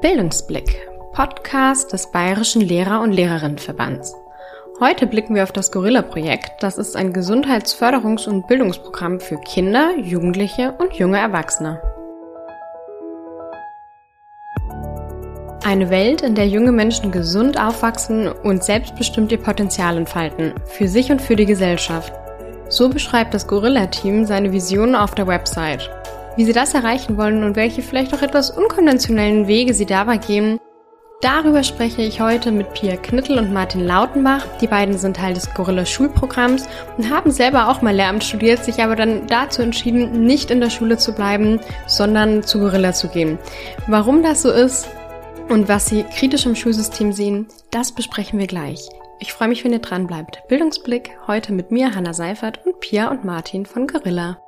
Bildungsblick, Podcast des Bayerischen Lehrer- und Lehrerinnenverbands. Heute blicken wir auf das Gorilla-Projekt. Das ist ein Gesundheitsförderungs- und Bildungsprogramm für Kinder, Jugendliche und junge Erwachsene. Eine Welt, in der junge Menschen gesund aufwachsen und selbstbestimmt ihr Potenzial entfalten, für sich und für die Gesellschaft. So beschreibt das Gorilla-Team seine Vision auf der Website. Wie sie das erreichen wollen und welche vielleicht auch etwas unkonventionellen Wege sie dabei gehen, darüber spreche ich heute mit Pia Knittel und Martin Lautenbach. Die beiden sind Teil des Gorilla Schulprogramms und haben selber auch mal Lehramt studiert, sich aber dann dazu entschieden, nicht in der Schule zu bleiben, sondern zu Gorilla zu gehen. Warum das so ist und was sie kritisch im Schulsystem sehen, das besprechen wir gleich. Ich freue mich, wenn ihr dran bleibt. Bildungsblick heute mit mir, Hanna Seifert und Pia und Martin von Gorilla.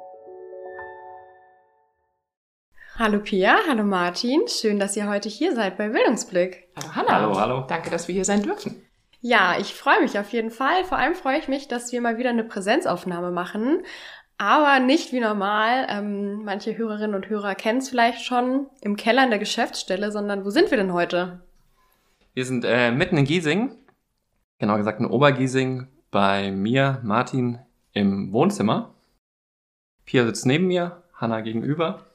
Hallo Pia, hallo Martin. Schön, dass ihr heute hier seid bei Bildungsblick. Hallo Hanna. Hallo, hallo. Danke, dass wir hier sein dürfen. Ja, ich freue mich auf jeden Fall. Vor allem freue ich mich, dass wir mal wieder eine Präsenzaufnahme machen. Aber nicht wie normal. Ähm, manche Hörerinnen und Hörer kennen es vielleicht schon im Keller in der Geschäftsstelle, sondern wo sind wir denn heute? Wir sind äh, mitten in Giesing, genau gesagt in Obergiesing, bei mir, Martin, im Wohnzimmer. Pia sitzt neben mir, Hanna gegenüber.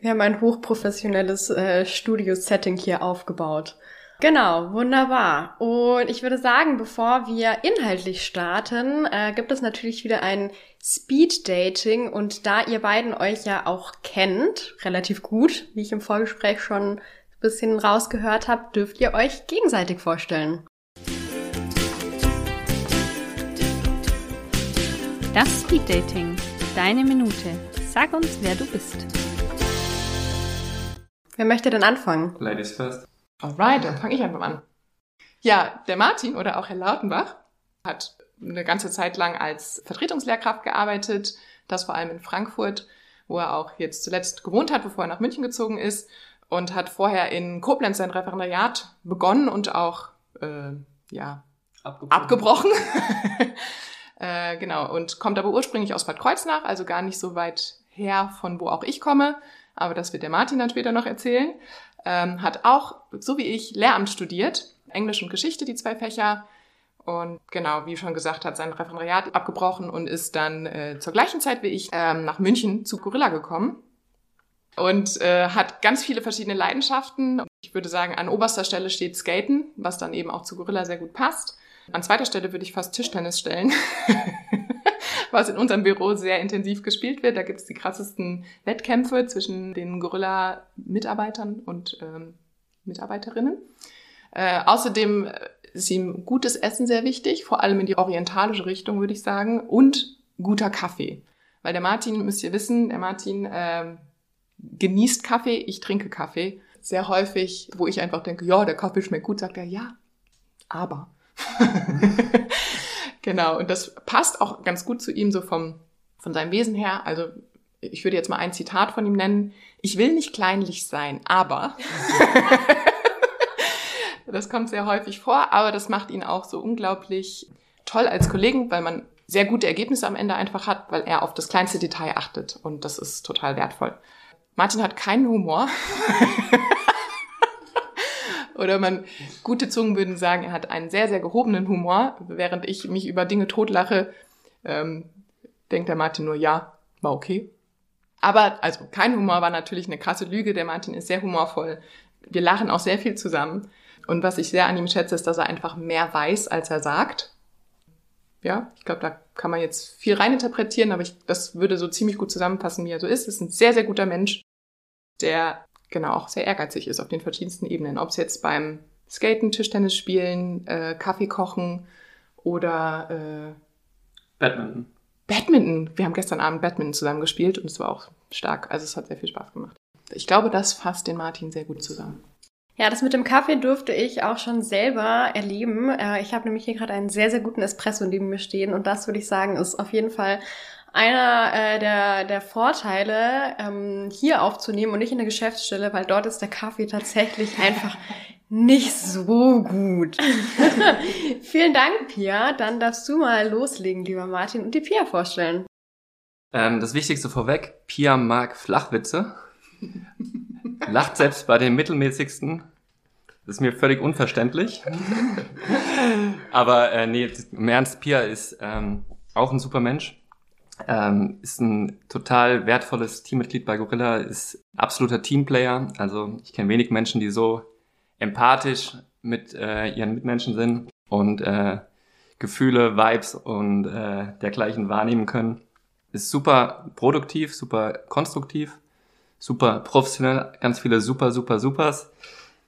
Wir haben ein hochprofessionelles äh, Studio-Setting hier aufgebaut. Genau, wunderbar. Und ich würde sagen, bevor wir inhaltlich starten, äh, gibt es natürlich wieder ein Speed-Dating. Und da ihr beiden euch ja auch kennt, relativ gut, wie ich im Vorgespräch schon ein bisschen rausgehört habe, dürft ihr euch gegenseitig vorstellen. Das Speed Dating. Deine Minute. Sag uns, wer du bist. Wer möchte denn anfangen? Ladies first. Alright, dann fange ich einfach an. Ja, der Martin oder auch Herr Lautenbach hat eine ganze Zeit lang als Vertretungslehrkraft gearbeitet, das vor allem in Frankfurt, wo er auch jetzt zuletzt gewohnt hat, bevor er nach München gezogen ist und hat vorher in Koblenz sein Referendariat begonnen und auch äh, ja Abgebrochen. abgebrochen. äh, genau und kommt aber ursprünglich aus Bad Kreuznach, also gar nicht so weit her von wo auch ich komme, aber das wird der Martin dann später noch erzählen. Ähm, hat auch, so wie ich, Lehramt studiert, Englisch und Geschichte, die zwei Fächer. Und genau, wie schon gesagt, hat sein Referendariat abgebrochen und ist dann äh, zur gleichen Zeit wie ich ähm, nach München zu Gorilla gekommen. Und äh, hat ganz viele verschiedene Leidenschaften. Ich würde sagen, an oberster Stelle steht Skaten, was dann eben auch zu Gorilla sehr gut passt. An zweiter Stelle würde ich fast Tischtennis stellen, was in unserem Büro sehr intensiv gespielt wird. Da gibt es die krassesten Wettkämpfe zwischen den Gorilla-Mitarbeitern und ähm, Mitarbeiterinnen. Äh, außerdem ist ihm gutes Essen sehr wichtig, vor allem in die orientalische Richtung, würde ich sagen, und guter Kaffee. Weil der Martin, müsst ihr wissen, der Martin ähm, genießt Kaffee, ich trinke Kaffee. Sehr häufig, wo ich einfach denke, ja, der Kaffee schmeckt gut, sagt er, ja, aber. genau, und das passt auch ganz gut zu ihm so vom, von seinem Wesen her. Also ich würde jetzt mal ein Zitat von ihm nennen. Ich will nicht kleinlich sein, aber. das kommt sehr häufig vor, aber das macht ihn auch so unglaublich toll als Kollegen, weil man sehr gute Ergebnisse am Ende einfach hat, weil er auf das kleinste Detail achtet und das ist total wertvoll. Martin hat keinen Humor. Oder man, gute Zungen würden sagen, er hat einen sehr, sehr gehobenen Humor, während ich mich über Dinge totlache, ähm, denkt der Martin nur, ja, war okay. Aber, also, kein Humor war natürlich eine krasse Lüge. Der Martin ist sehr humorvoll. Wir lachen auch sehr viel zusammen. Und was ich sehr an ihm schätze, ist, dass er einfach mehr weiß, als er sagt. Ja, ich glaube, da kann man jetzt viel reininterpretieren, aber ich, das würde so ziemlich gut zusammenpassen, wie er so ist. Ist ein sehr, sehr guter Mensch, der genau auch sehr ehrgeizig ist auf den verschiedensten Ebenen. Ob es jetzt beim Skaten, Tischtennis spielen, äh, Kaffee kochen oder äh, Badminton. Badminton. Wir haben gestern Abend Badminton zusammen gespielt und es war auch stark. Also es hat sehr viel Spaß gemacht. Ich glaube, das fasst den Martin sehr gut zusammen. Ja, das mit dem Kaffee durfte ich auch schon selber erleben. Äh, Ich habe nämlich hier gerade einen sehr, sehr guten Espresso neben mir stehen und das würde ich sagen, ist auf jeden Fall einer äh, der, der Vorteile, ähm, hier aufzunehmen und nicht in der Geschäftsstelle, weil dort ist der Kaffee tatsächlich einfach nicht so gut. Vielen Dank, Pia. Dann darfst du mal loslegen, lieber Martin, und die Pia vorstellen. Ähm, das Wichtigste vorweg, Pia mag Flachwitze. lacht selbst bei den mittelmäßigsten. Das ist mir völlig unverständlich. Aber äh, nee, im Ernst, Pia ist ähm, auch ein super Mensch. Ähm, ist ein total wertvolles Teammitglied bei Gorilla, ist absoluter Teamplayer. Also ich kenne wenig Menschen, die so empathisch mit äh, ihren Mitmenschen sind und äh, Gefühle, Vibes und äh, dergleichen wahrnehmen können. Ist super produktiv, super konstruktiv, super professionell, ganz viele super, super, supers.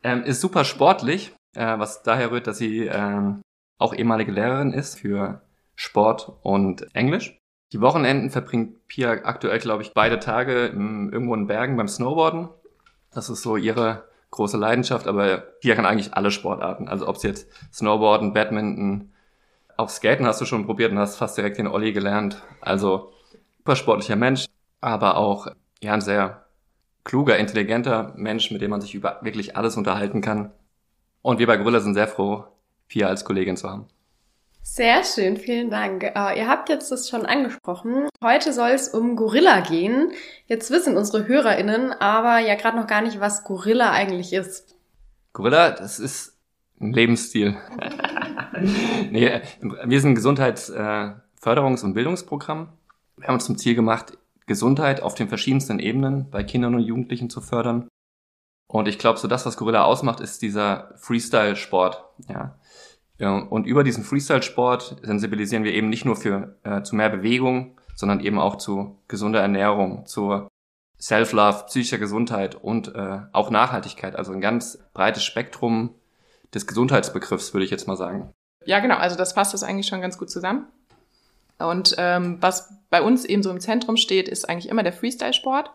Ähm, ist super sportlich, äh, was daher rührt, dass sie ähm, auch ehemalige Lehrerin ist für Sport und Englisch. Die Wochenenden verbringt Pia aktuell, glaube ich, beide Tage im, irgendwo in Bergen beim Snowboarden. Das ist so ihre große Leidenschaft, aber Pia kann eigentlich alle Sportarten. Also ob es jetzt Snowboarden, Badminton, auch Skaten hast du schon probiert und hast fast direkt den Olli gelernt. Also super sportlicher Mensch, aber auch ja ein sehr kluger, intelligenter Mensch, mit dem man sich über wirklich alles unterhalten kann. Und wir bei Gorilla sind sehr froh, Pia als Kollegin zu haben. Sehr schön, vielen Dank. Uh, ihr habt jetzt das schon angesprochen. Heute soll es um Gorilla gehen. Jetzt wissen unsere HörerInnen aber ja gerade noch gar nicht, was Gorilla eigentlich ist. Gorilla, das ist ein Lebensstil. nee, wir sind ein Gesundheitsförderungs- und Bildungsprogramm. Wir haben uns zum Ziel gemacht, Gesundheit auf den verschiedensten Ebenen bei Kindern und Jugendlichen zu fördern. Und ich glaube, so das, was Gorilla ausmacht, ist dieser Freestyle-Sport. Ja. Und über diesen Freestyle-Sport sensibilisieren wir eben nicht nur für äh, zu mehr Bewegung, sondern eben auch zu gesunder Ernährung, zur Self-Love, psychischer Gesundheit und äh, auch Nachhaltigkeit. Also ein ganz breites Spektrum des Gesundheitsbegriffs, würde ich jetzt mal sagen. Ja, genau. Also das fasst das eigentlich schon ganz gut zusammen. Und ähm, was bei uns eben so im Zentrum steht, ist eigentlich immer der Freestyle-Sport.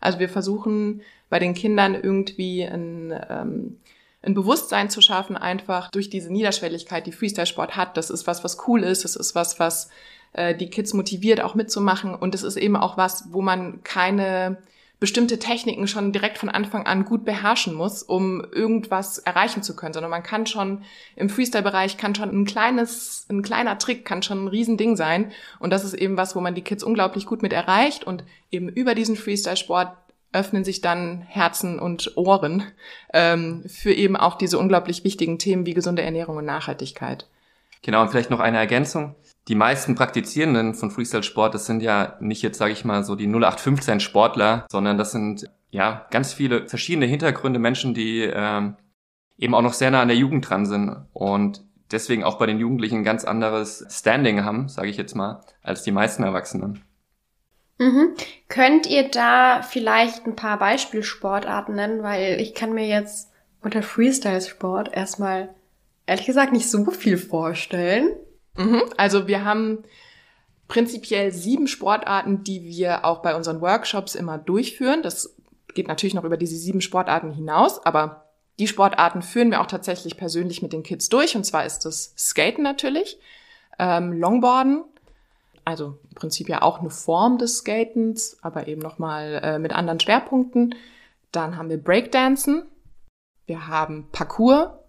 Also wir versuchen bei den Kindern irgendwie ein ähm, ein Bewusstsein zu schaffen, einfach durch diese Niederschwelligkeit, die Freestyle-Sport hat. Das ist was, was cool ist. Das ist was, was äh, die Kids motiviert, auch mitzumachen. Und es ist eben auch was, wo man keine bestimmte Techniken schon direkt von Anfang an gut beherrschen muss, um irgendwas erreichen zu können, sondern man kann schon im Freestyle-Bereich kann schon ein kleines, ein kleiner Trick kann schon ein Riesending sein. Und das ist eben was, wo man die Kids unglaublich gut mit erreicht und eben über diesen Freestyle-Sport öffnen sich dann Herzen und Ohren ähm, für eben auch diese unglaublich wichtigen Themen wie gesunde Ernährung und Nachhaltigkeit. Genau, und vielleicht noch eine Ergänzung. Die meisten Praktizierenden von Freestyle-Sport, das sind ja nicht jetzt, sage ich mal, so die 0815 Sportler, sondern das sind ja ganz viele verschiedene Hintergründe, Menschen, die ähm, eben auch noch sehr nah an der Jugend dran sind und deswegen auch bei den Jugendlichen ein ganz anderes Standing haben, sage ich jetzt mal, als die meisten Erwachsenen. Mhm. Könnt ihr da vielleicht ein paar Beispielsportarten nennen? Weil ich kann mir jetzt unter Freestyle-Sport erstmal ehrlich gesagt nicht so viel vorstellen. Mhm. Also wir haben prinzipiell sieben Sportarten, die wir auch bei unseren Workshops immer durchführen. Das geht natürlich noch über diese sieben Sportarten hinaus, aber die Sportarten führen wir auch tatsächlich persönlich mit den Kids durch. Und zwar ist das Skaten natürlich, ähm, Longboarden, also im Prinzip ja auch eine Form des Skatens, aber eben nochmal äh, mit anderen Schwerpunkten. Dann haben wir Breakdancen, wir haben Parkour,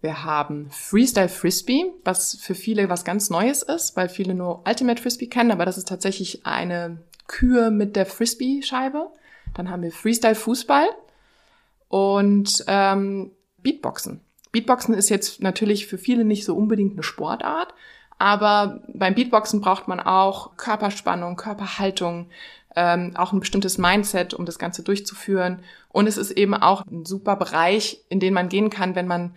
wir haben Freestyle Frisbee, was für viele was ganz Neues ist, weil viele nur Ultimate Frisbee kennen, aber das ist tatsächlich eine Kür mit der Frisbee-Scheibe. Dann haben wir Freestyle Fußball und ähm, Beatboxen. Beatboxen ist jetzt natürlich für viele nicht so unbedingt eine Sportart, aber beim Beatboxen braucht man auch Körperspannung, Körperhaltung, ähm, auch ein bestimmtes Mindset, um das Ganze durchzuführen. Und es ist eben auch ein super Bereich, in den man gehen kann, wenn man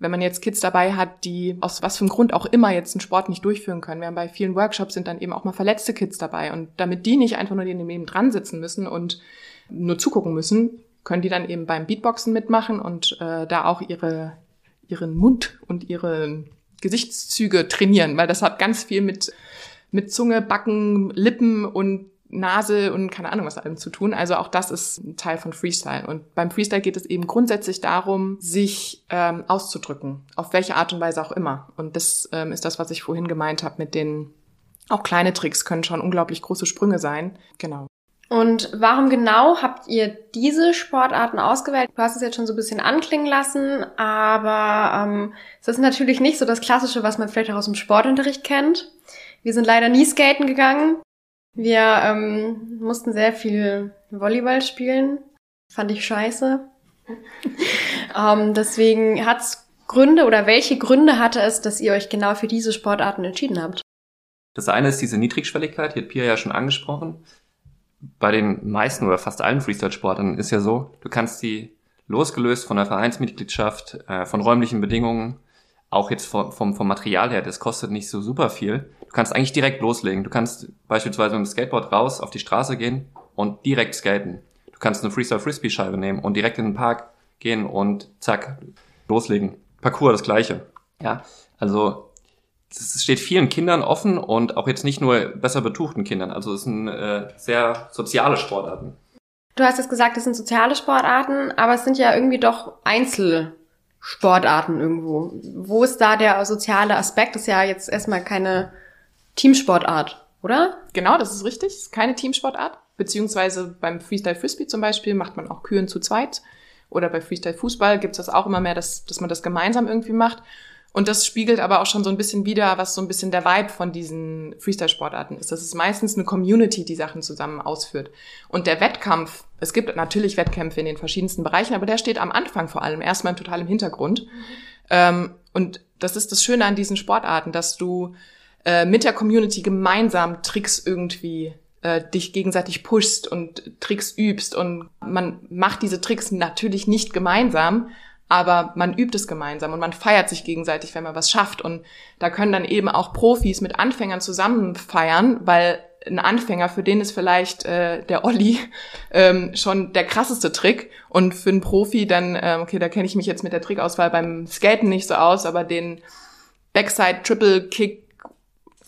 wenn man jetzt Kids dabei hat, die aus was für einem Grund auch immer jetzt einen Sport nicht durchführen können. Wir haben bei vielen Workshops sind dann eben auch mal verletzte Kids dabei. Und damit die nicht einfach nur neben dran sitzen müssen und nur zugucken müssen, können die dann eben beim Beatboxen mitmachen und äh, da auch ihre, ihren Mund und ihre Gesichtszüge trainieren, weil das hat ganz viel mit, mit Zunge, Backen, Lippen und Nase und keine Ahnung was allem zu tun. Also auch das ist ein Teil von Freestyle. Und beim Freestyle geht es eben grundsätzlich darum, sich ähm, auszudrücken, auf welche Art und Weise auch immer. Und das ähm, ist das, was ich vorhin gemeint habe mit den auch kleine Tricks können schon unglaublich große Sprünge sein. Genau. Und warum genau habt ihr diese Sportarten ausgewählt? Du hast es jetzt schon so ein bisschen anklingen lassen, aber ähm, es ist natürlich nicht so das Klassische, was man vielleicht auch aus dem Sportunterricht kennt. Wir sind leider nie skaten gegangen. Wir ähm, mussten sehr viel Volleyball spielen. Fand ich scheiße. ähm, deswegen hat's Gründe oder welche Gründe hatte es, dass ihr euch genau für diese Sportarten entschieden habt? Das eine ist diese Niedrigschwelligkeit, die hat Pia ja schon angesprochen. Bei den meisten oder fast allen Freestyle-Sportarten ist ja so, du kannst die losgelöst von der Vereinsmitgliedschaft, äh, von räumlichen Bedingungen, auch jetzt vom, vom, vom Material her, das kostet nicht so super viel. Du kannst eigentlich direkt loslegen. Du kannst beispielsweise mit dem Skateboard raus auf die Straße gehen und direkt skaten. Du kannst eine Freestyle-Frisbee-Scheibe nehmen und direkt in den Park gehen und zack, loslegen. Parcours das gleiche. Ja, also es steht vielen Kindern offen und auch jetzt nicht nur besser betuchten Kindern. Also es sind äh, sehr soziale Sportarten. Du hast jetzt gesagt, es sind soziale Sportarten, aber es sind ja irgendwie doch Einzelsportarten irgendwo. Wo ist da der soziale Aspekt? Das ist ja jetzt erstmal keine Teamsportart, oder? Genau, das ist richtig. Es ist keine Teamsportart. Beziehungsweise beim Freestyle Frisbee zum Beispiel macht man auch Kühen zu zweit. Oder bei Freestyle Fußball gibt es das auch immer mehr, dass, dass man das gemeinsam irgendwie macht. Und das spiegelt aber auch schon so ein bisschen wider, was so ein bisschen der Vibe von diesen Freestyle-Sportarten ist. Das ist meistens eine Community, die Sachen zusammen ausführt. Und der Wettkampf, es gibt natürlich Wettkämpfe in den verschiedensten Bereichen, aber der steht am Anfang vor allem erstmal total im Hintergrund. Ähm, und das ist das Schöne an diesen Sportarten, dass du äh, mit der Community gemeinsam Tricks irgendwie äh, dich gegenseitig pushst und Tricks übst und man macht diese Tricks natürlich nicht gemeinsam, aber man übt es gemeinsam und man feiert sich gegenseitig, wenn man was schafft. Und da können dann eben auch Profis mit Anfängern zusammen feiern, weil ein Anfänger, für den ist vielleicht äh, der Olli ähm, schon der krasseste Trick. Und für einen Profi dann, äh, okay, da kenne ich mich jetzt mit der Trickauswahl beim Skaten nicht so aus, aber den Backside Triple Kick,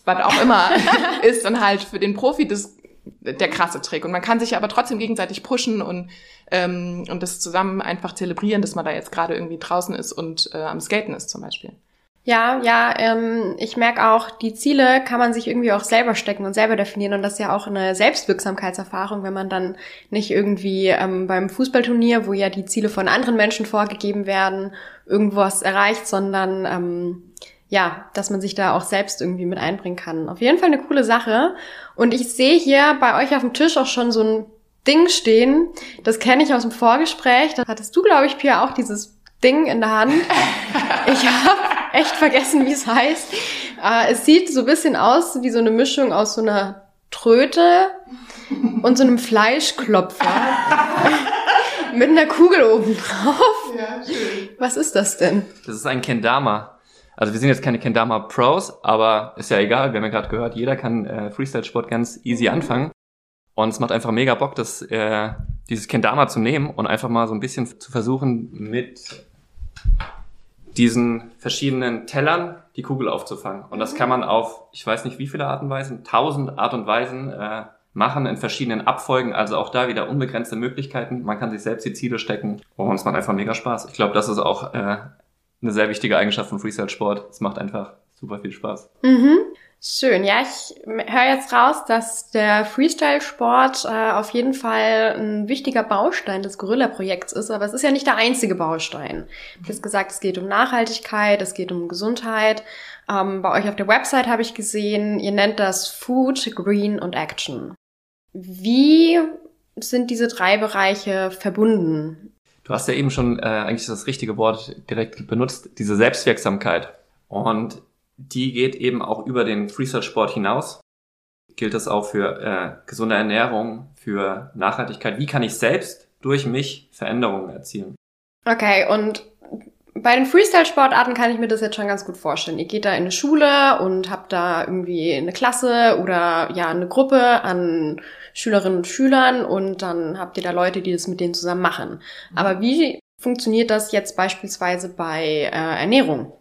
was auch immer, ist dann halt für den Profi das der krasse Trick. Und man kann sich aber trotzdem gegenseitig pushen und, ähm, und das zusammen einfach zelebrieren, dass man da jetzt gerade irgendwie draußen ist und äh, am Skaten ist zum Beispiel. Ja, ja, ähm, ich merke auch, die Ziele kann man sich irgendwie auch selber stecken und selber definieren. Und das ist ja auch eine Selbstwirksamkeitserfahrung, wenn man dann nicht irgendwie ähm, beim Fußballturnier, wo ja die Ziele von anderen Menschen vorgegeben werden, irgendwas erreicht, sondern ähm, ja, dass man sich da auch selbst irgendwie mit einbringen kann. Auf jeden Fall eine coole Sache. Und ich sehe hier bei euch auf dem Tisch auch schon so ein Ding stehen. Das kenne ich aus dem Vorgespräch. Da hattest du, glaube ich, Pia, auch dieses Ding in der Hand. Ich habe echt vergessen, wie es heißt. Äh, es sieht so ein bisschen aus wie so eine Mischung aus so einer Tröte und so einem Fleischklopfer. mit einer Kugel oben drauf. Ja, schön. Was ist das denn? Das ist ein Kendama. Also wir sind jetzt keine Kendama Pros, aber ist ja egal, wir haben ja gerade gehört, jeder kann äh, Freestyle-Sport ganz easy anfangen. Und es macht einfach mega Bock, das, äh, dieses Kendama zu nehmen und einfach mal so ein bisschen zu versuchen, mit diesen verschiedenen Tellern die Kugel aufzufangen. Und das kann man auf, ich weiß nicht wie viele Arten und Weisen, tausend Art und Weisen äh, machen in verschiedenen Abfolgen. Also auch da wieder unbegrenzte Möglichkeiten. Man kann sich selbst die Ziele stecken und es macht einfach mega Spaß. Ich glaube, das ist auch äh, eine sehr wichtige Eigenschaft von Freestyle-Sport. Es macht einfach super viel Spaß. Mhm. Schön. Ja, ich höre jetzt raus, dass der Freestyle-Sport äh, auf jeden Fall ein wichtiger Baustein des Gorilla-Projekts ist, aber es ist ja nicht der einzige Baustein. Du hast gesagt, es geht um Nachhaltigkeit, es geht um Gesundheit. Ähm, bei euch auf der Website habe ich gesehen, ihr nennt das Food, Green und Action. Wie sind diese drei Bereiche verbunden? Du hast ja eben schon äh, eigentlich das richtige Wort direkt benutzt, diese Selbstwirksamkeit. Und die geht eben auch über den Freestyle-Sport hinaus. Gilt das auch für äh, gesunde Ernährung, für Nachhaltigkeit? Wie kann ich selbst durch mich Veränderungen erzielen? Okay, und bei den Freestyle-Sportarten kann ich mir das jetzt schon ganz gut vorstellen. Ihr geht da in eine Schule und habt da irgendwie eine Klasse oder ja eine Gruppe an Schülerinnen und Schülern und dann habt ihr da Leute, die das mit denen zusammen machen. Mhm. Aber wie funktioniert das jetzt beispielsweise bei äh, Ernährung?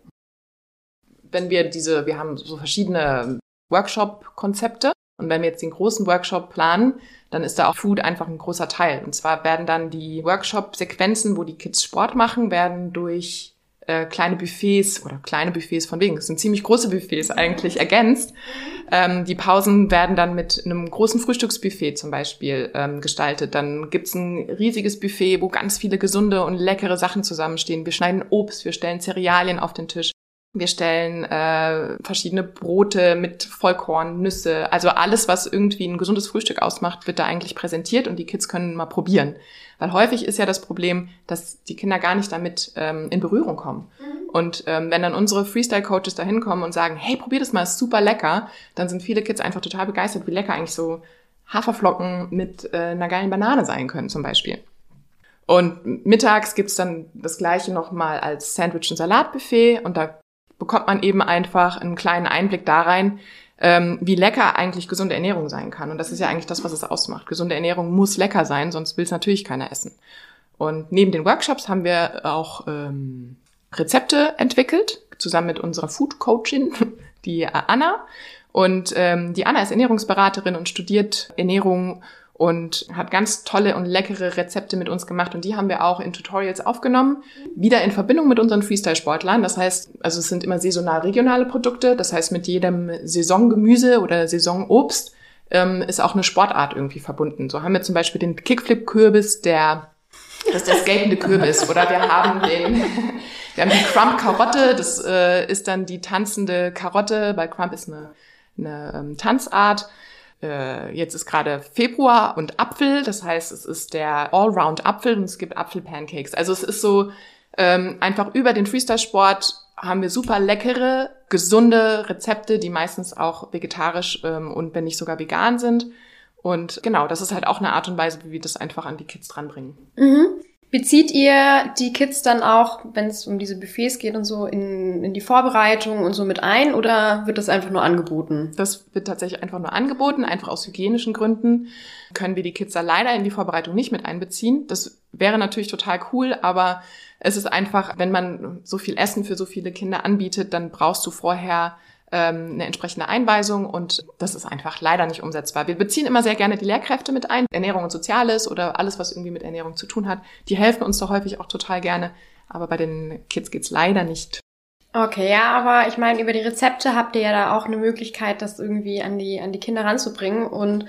Wenn wir diese, wir haben so verschiedene Workshop-Konzepte und wenn wir jetzt den großen Workshop planen, dann ist da auch Food einfach ein großer Teil. Und zwar werden dann die Workshop-Sequenzen, wo die Kids Sport machen, werden durch äh, kleine Buffets oder kleine Buffets von wegen, es sind ziemlich große Buffets eigentlich ergänzt. Ähm, die Pausen werden dann mit einem großen Frühstücksbuffet zum Beispiel ähm, gestaltet. Dann gibt's ein riesiges Buffet, wo ganz viele gesunde und leckere Sachen zusammenstehen. Wir schneiden Obst, wir stellen Cerealien auf den Tisch. Wir stellen äh, verschiedene Brote mit Vollkorn, Nüsse, also alles, was irgendwie ein gesundes Frühstück ausmacht, wird da eigentlich präsentiert und die Kids können mal probieren. Weil häufig ist ja das Problem, dass die Kinder gar nicht damit ähm, in Berührung kommen. Mhm. Und ähm, wenn dann unsere Freestyle-Coaches da hinkommen und sagen, hey, probier das mal, ist super lecker, dann sind viele Kids einfach total begeistert, wie lecker eigentlich so Haferflocken mit äh, einer geilen Banane sein können zum Beispiel. Und mittags gibt's dann das gleiche nochmal als Sandwich- und Salatbuffet und da bekommt man eben einfach einen kleinen Einblick da rein, ähm, wie lecker eigentlich gesunde Ernährung sein kann. Und das ist ja eigentlich das, was es ausmacht. Gesunde Ernährung muss lecker sein, sonst will es natürlich keiner essen. Und neben den Workshops haben wir auch ähm, Rezepte entwickelt, zusammen mit unserer Food Coachin, die Anna. Und ähm, die Anna ist Ernährungsberaterin und studiert Ernährung und hat ganz tolle und leckere Rezepte mit uns gemacht und die haben wir auch in Tutorials aufgenommen, wieder in Verbindung mit unseren Freestyle-Sportlern. Das heißt, also es sind immer saisonal regionale Produkte, das heißt mit jedem Saisongemüse oder Saisonobst ähm, ist auch eine Sportart irgendwie verbunden. So haben wir zum Beispiel den Kickflip-Kürbis, der das ist der skatende Kürbis. Oder wir haben den, wir haben die Crump-Karotte, das äh, ist dann die tanzende Karotte, weil Crump ist eine, eine ähm, Tanzart äh, jetzt ist gerade Februar und Apfel, das heißt, es ist der Allround-Apfel und es gibt Apfel-Pancakes. Also es ist so ähm, einfach über den Freestyle-Sport haben wir super leckere, gesunde Rezepte, die meistens auch vegetarisch ähm, und wenn nicht sogar vegan sind. Und genau, das ist halt auch eine Art und Weise, wie wir das einfach an die Kids dranbringen. Mhm. Bezieht ihr die Kids dann auch, wenn es um diese Buffets geht und so, in, in die Vorbereitung und so mit ein oder wird das einfach nur angeboten? Das wird tatsächlich einfach nur angeboten, einfach aus hygienischen Gründen können wir die Kids da leider in die Vorbereitung nicht mit einbeziehen. Das wäre natürlich total cool, aber es ist einfach, wenn man so viel Essen für so viele Kinder anbietet, dann brauchst du vorher ähm, eine entsprechende Einweisung und das ist einfach leider nicht umsetzbar. Wir beziehen immer sehr gerne die Lehrkräfte mit ein, Ernährung und Soziales oder alles, was irgendwie mit Ernährung zu tun hat. Die helfen uns da häufig auch total gerne, aber bei den Kids geht's leider nicht. Okay, ja, aber ich meine, über die Rezepte habt ihr ja da auch eine Möglichkeit, das irgendwie an die, an die Kinder ranzubringen und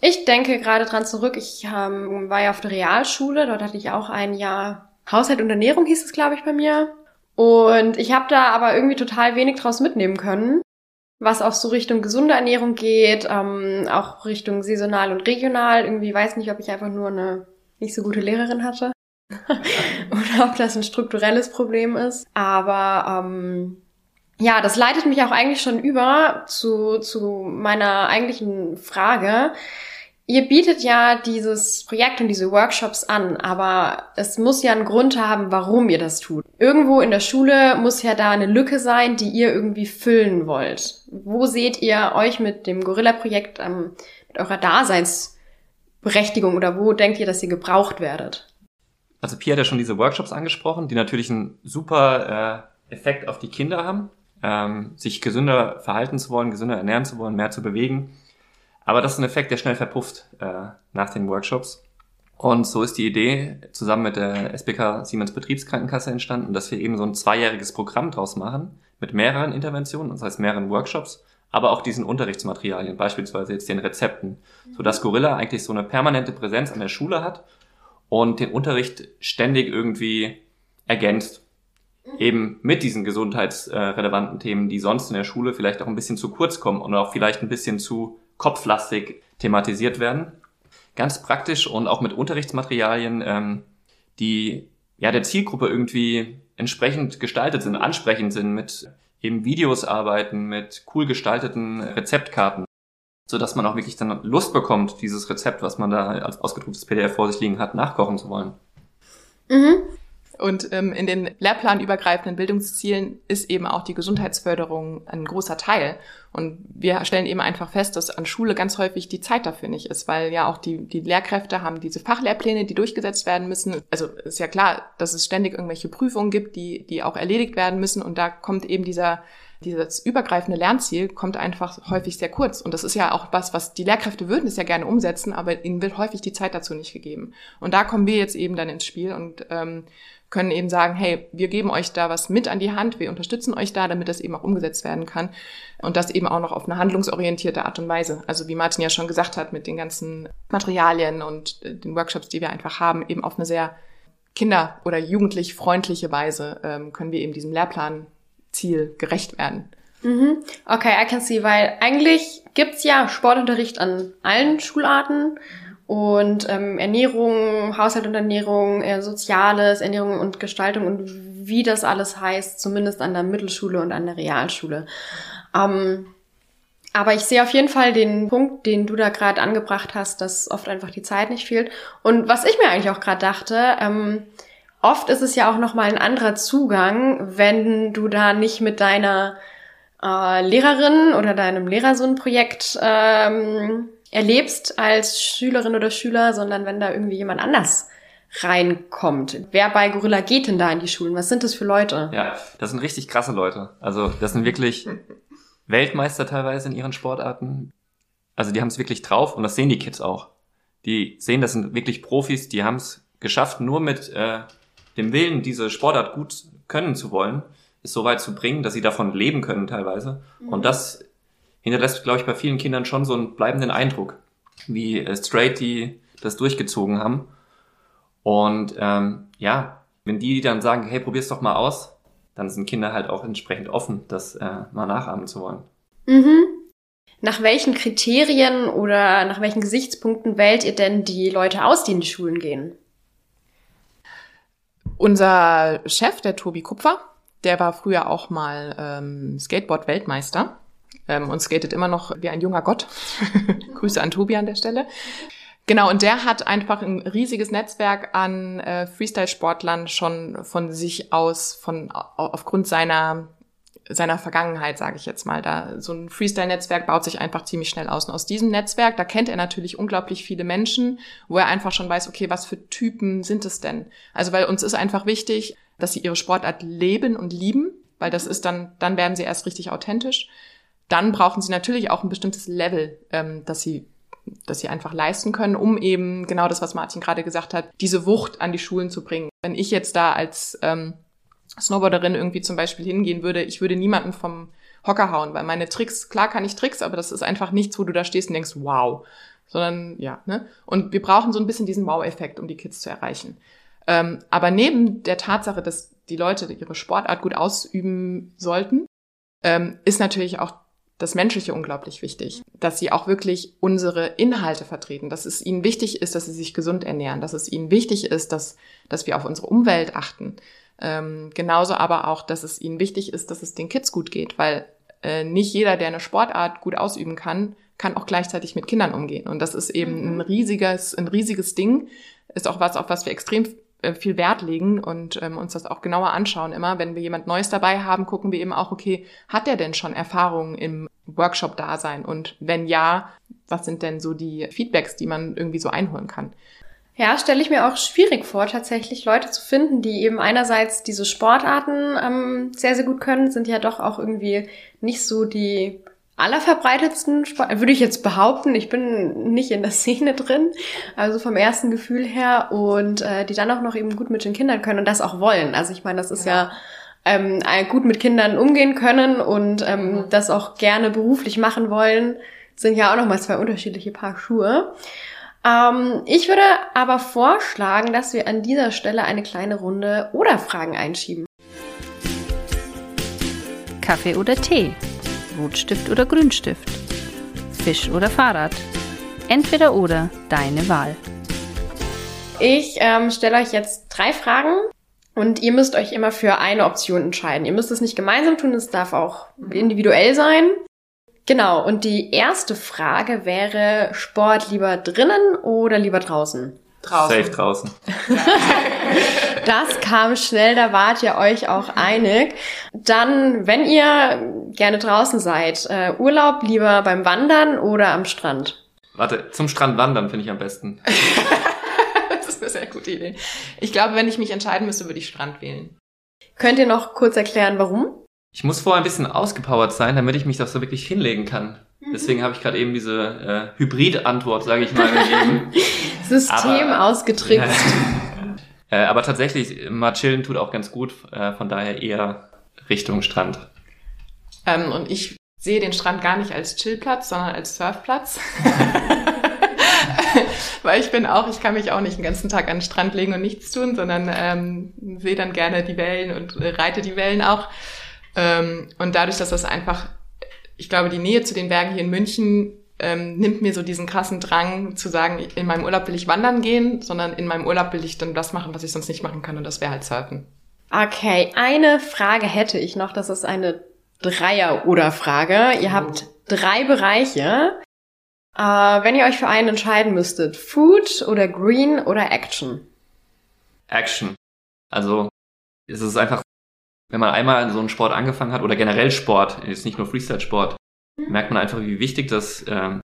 ich denke gerade dran zurück, ich ähm, war ja auf der Realschule, dort hatte ich auch ein Jahr Haushalt und Ernährung hieß es, glaube ich, bei mir. Und ich habe da aber irgendwie total wenig draus mitnehmen können, was auch so Richtung gesunde Ernährung geht, ähm, auch Richtung saisonal und regional. Irgendwie weiß nicht, ob ich einfach nur eine nicht so gute Lehrerin hatte oder ob das ein strukturelles Problem ist. Aber ähm, ja, das leitet mich auch eigentlich schon über zu, zu meiner eigentlichen Frage. Ihr bietet ja dieses Projekt und diese Workshops an, aber es muss ja einen Grund haben, warum ihr das tut. Irgendwo in der Schule muss ja da eine Lücke sein, die ihr irgendwie füllen wollt. Wo seht ihr euch mit dem Gorilla-Projekt, ähm, mit eurer Daseinsberechtigung oder wo denkt ihr, dass ihr gebraucht werdet? Also Pia hat ja schon diese Workshops angesprochen, die natürlich einen super äh, Effekt auf die Kinder haben, ähm, sich gesünder verhalten zu wollen, gesünder ernähren zu wollen, mehr zu bewegen aber das ist ein Effekt, der schnell verpufft äh, nach den Workshops. Und so ist die Idee zusammen mit der SBK Siemens Betriebskrankenkasse entstanden, dass wir eben so ein zweijähriges Programm draus machen mit mehreren Interventionen, das heißt mehreren Workshops, aber auch diesen Unterrichtsmaterialien, beispielsweise jetzt den Rezepten, so dass Gorilla eigentlich so eine permanente Präsenz an der Schule hat und den Unterricht ständig irgendwie ergänzt. Eben mit diesen gesundheitsrelevanten Themen, die sonst in der Schule vielleicht auch ein bisschen zu kurz kommen und auch vielleicht ein bisschen zu kopflastig thematisiert werden. Ganz praktisch und auch mit Unterrichtsmaterialien, ähm, die ja der Zielgruppe irgendwie entsprechend gestaltet sind, ansprechend sind, mit eben Videos arbeiten, mit cool gestalteten Rezeptkarten, so dass man auch wirklich dann Lust bekommt, dieses Rezept, was man da als ausgedrucktes PDF vor sich liegen hat, nachkochen zu wollen. Mhm. Und ähm, in den lehrplanübergreifenden Bildungszielen ist eben auch die Gesundheitsförderung ein großer Teil. Und wir stellen eben einfach fest, dass an Schule ganz häufig die Zeit dafür nicht ist, weil ja auch die, die Lehrkräfte haben diese Fachlehrpläne, die durchgesetzt werden müssen. Also ist ja klar, dass es ständig irgendwelche Prüfungen gibt, die, die auch erledigt werden müssen. Und da kommt eben dieser dieses übergreifende Lernziel kommt einfach häufig sehr kurz. Und das ist ja auch was, was die Lehrkräfte würden es ja gerne umsetzen, aber ihnen wird häufig die Zeit dazu nicht gegeben. Und da kommen wir jetzt eben dann ins Spiel und ähm, können eben sagen, hey, wir geben euch da was mit an die Hand, wir unterstützen euch da, damit das eben auch umgesetzt werden kann. Und das eben auch noch auf eine handlungsorientierte Art und Weise. Also wie Martin ja schon gesagt hat, mit den ganzen Materialien und äh, den Workshops, die wir einfach haben, eben auf eine sehr kinder- oder jugendlich freundliche Weise ähm, können wir eben diesem Lehrplan Ziel gerecht werden. Mhm. Okay, I can see, weil eigentlich gibt's ja Sportunterricht an allen Schularten und ähm, Ernährung, Haushalt und Ernährung, äh, Soziales, Ernährung und Gestaltung und wie das alles heißt, zumindest an der Mittelschule und an der Realschule. Ähm, aber ich sehe auf jeden Fall den Punkt, den du da gerade angebracht hast, dass oft einfach die Zeit nicht fehlt. Und was ich mir eigentlich auch gerade dachte, ähm, oft ist es ja auch nochmal ein anderer Zugang, wenn du da nicht mit deiner äh, Lehrerin oder deinem Lehrer so ein Projekt ähm, erlebst als Schülerin oder Schüler, sondern wenn da irgendwie jemand anders reinkommt. Wer bei Gorilla geht denn da in die Schulen? Was sind das für Leute? Ja, das sind richtig krasse Leute. Also das sind wirklich Weltmeister teilweise in ihren Sportarten. Also die haben es wirklich drauf und das sehen die Kids auch. Die sehen, das sind wirklich Profis, die haben es geschafft, nur mit äh, dem Willen, diese Sportart gut können zu wollen, es so weit zu bringen, dass sie davon leben können teilweise. Mhm. Und das hinterlässt, glaube ich, bei vielen Kindern schon so einen bleibenden Eindruck, wie äh, straight die das durchgezogen haben. Und ähm, ja, wenn die dann sagen, hey, probier's doch mal aus, dann sind Kinder halt auch entsprechend offen, das äh, mal nachahmen zu wollen. Mhm. Nach welchen Kriterien oder nach welchen Gesichtspunkten wählt ihr denn die Leute aus, die in die Schulen gehen? Unser Chef, der Tobi Kupfer, der war früher auch mal ähm, Skateboard-Weltmeister ähm, und skatet immer noch wie ein junger Gott. Grüße an Tobi an der Stelle. Genau, und der hat einfach ein riesiges Netzwerk an äh, Freestyle-Sportlern schon von sich aus, von aufgrund seiner seiner Vergangenheit, sage ich jetzt mal. Da so ein Freestyle-Netzwerk baut sich einfach ziemlich schnell aus. Und aus diesem Netzwerk, da kennt er natürlich unglaublich viele Menschen, wo er einfach schon weiß, okay, was für Typen sind es denn? Also weil uns ist einfach wichtig, dass sie ihre Sportart leben und lieben, weil das ist dann, dann werden sie erst richtig authentisch. Dann brauchen sie natürlich auch ein bestimmtes Level, ähm, dass sie dass sie einfach leisten können, um eben genau das, was Martin gerade gesagt hat, diese Wucht an die Schulen zu bringen. Wenn ich jetzt da als ähm, Snowboarderin irgendwie zum Beispiel hingehen würde, ich würde niemanden vom Hocker hauen, weil meine Tricks, klar kann ich Tricks, aber das ist einfach nichts, wo du da stehst und denkst, wow. Sondern ja, ne? Und wir brauchen so ein bisschen diesen Wow-Effekt, um die Kids zu erreichen. Ähm, aber neben der Tatsache, dass die Leute ihre Sportart gut ausüben sollten, ähm, ist natürlich auch das Menschliche unglaublich wichtig, dass sie auch wirklich unsere Inhalte vertreten, dass es ihnen wichtig ist, dass sie sich gesund ernähren, dass es ihnen wichtig ist, dass, dass wir auf unsere Umwelt achten. Ähm, genauso aber auch, dass es ihnen wichtig ist, dass es den Kids gut geht, weil äh, nicht jeder, der eine Sportart gut ausüben kann, kann auch gleichzeitig mit Kindern umgehen. Und das ist eben ein mhm. riesiges, ein riesiges Ding, ist auch was, auf was wir extrem äh, viel Wert legen und ähm, uns das auch genauer anschauen immer. Wenn wir jemand Neues dabei haben, gucken wir eben auch, okay, hat der denn schon Erfahrungen im Workshop-Dasein? Und wenn ja, was sind denn so die Feedbacks, die man irgendwie so einholen kann? Ja, stelle ich mir auch schwierig vor, tatsächlich Leute zu finden, die eben einerseits diese Sportarten ähm, sehr, sehr gut können, sind ja doch auch irgendwie nicht so die allerverbreitetsten würde ich jetzt behaupten. Ich bin nicht in der Szene drin, also vom ersten Gefühl her und äh, die dann auch noch eben gut mit den Kindern können und das auch wollen. Also ich meine, das ist ja, ja ähm, gut mit Kindern umgehen können und ähm, mhm. das auch gerne beruflich machen wollen, sind ja auch nochmal zwei unterschiedliche Paar Schuhe. Ähm, ich würde aber vorschlagen, dass wir an dieser Stelle eine kleine Runde oder Fragen einschieben. Kaffee oder Tee? Rotstift oder Grünstift, Fisch oder Fahrrad. Entweder oder, deine Wahl. Ich ähm, stelle euch jetzt drei Fragen und ihr müsst euch immer für eine Option entscheiden. Ihr müsst es nicht gemeinsam tun, es darf auch individuell sein. Genau, und die erste Frage wäre, Sport lieber drinnen oder lieber draußen? Draußen. Safe draußen. das kam schnell, da wart ihr euch auch einig. Dann, wenn ihr gerne draußen seid, äh, Urlaub lieber beim Wandern oder am Strand? Warte, zum Strand wandern finde ich am besten. das ist eine sehr gute Idee. Ich glaube, wenn ich mich entscheiden müsste, würde ich Strand wählen. Könnt ihr noch kurz erklären, warum? Ich muss vorher ein bisschen ausgepowert sein, damit ich mich doch so wirklich hinlegen kann. Mhm. Deswegen habe ich gerade eben diese äh, Hybrid-Antwort, sage ich mal, gegeben. System aber, ausgetrickst. äh, aber tatsächlich, mal chillen tut auch ganz gut. Äh, von daher eher Richtung Strand. Ähm, und ich sehe den Strand gar nicht als Chillplatz, sondern als Surfplatz. Weil ich bin auch, ich kann mich auch nicht den ganzen Tag an den Strand legen und nichts tun, sondern ähm, sehe dann gerne die Wellen und äh, reite die Wellen auch. Ähm, und dadurch, dass das einfach, ich glaube, die Nähe zu den Bergen hier in München ähm, nimmt mir so diesen krassen Drang zu sagen, in meinem Urlaub will ich wandern gehen, sondern in meinem Urlaub will ich dann das machen, was ich sonst nicht machen kann und das wäre halt surfen. Okay, eine Frage hätte ich noch, das ist eine Dreier-Oder-Frage. Ihr habt drei Bereiche. Äh, wenn ihr euch für einen entscheiden müsstet, Food oder Green oder Action? Action. Also es ist einfach, wenn man einmal so einen Sport angefangen hat oder generell Sport, jetzt nicht nur Freestyle-Sport. Merkt man einfach, wie wichtig das ähm,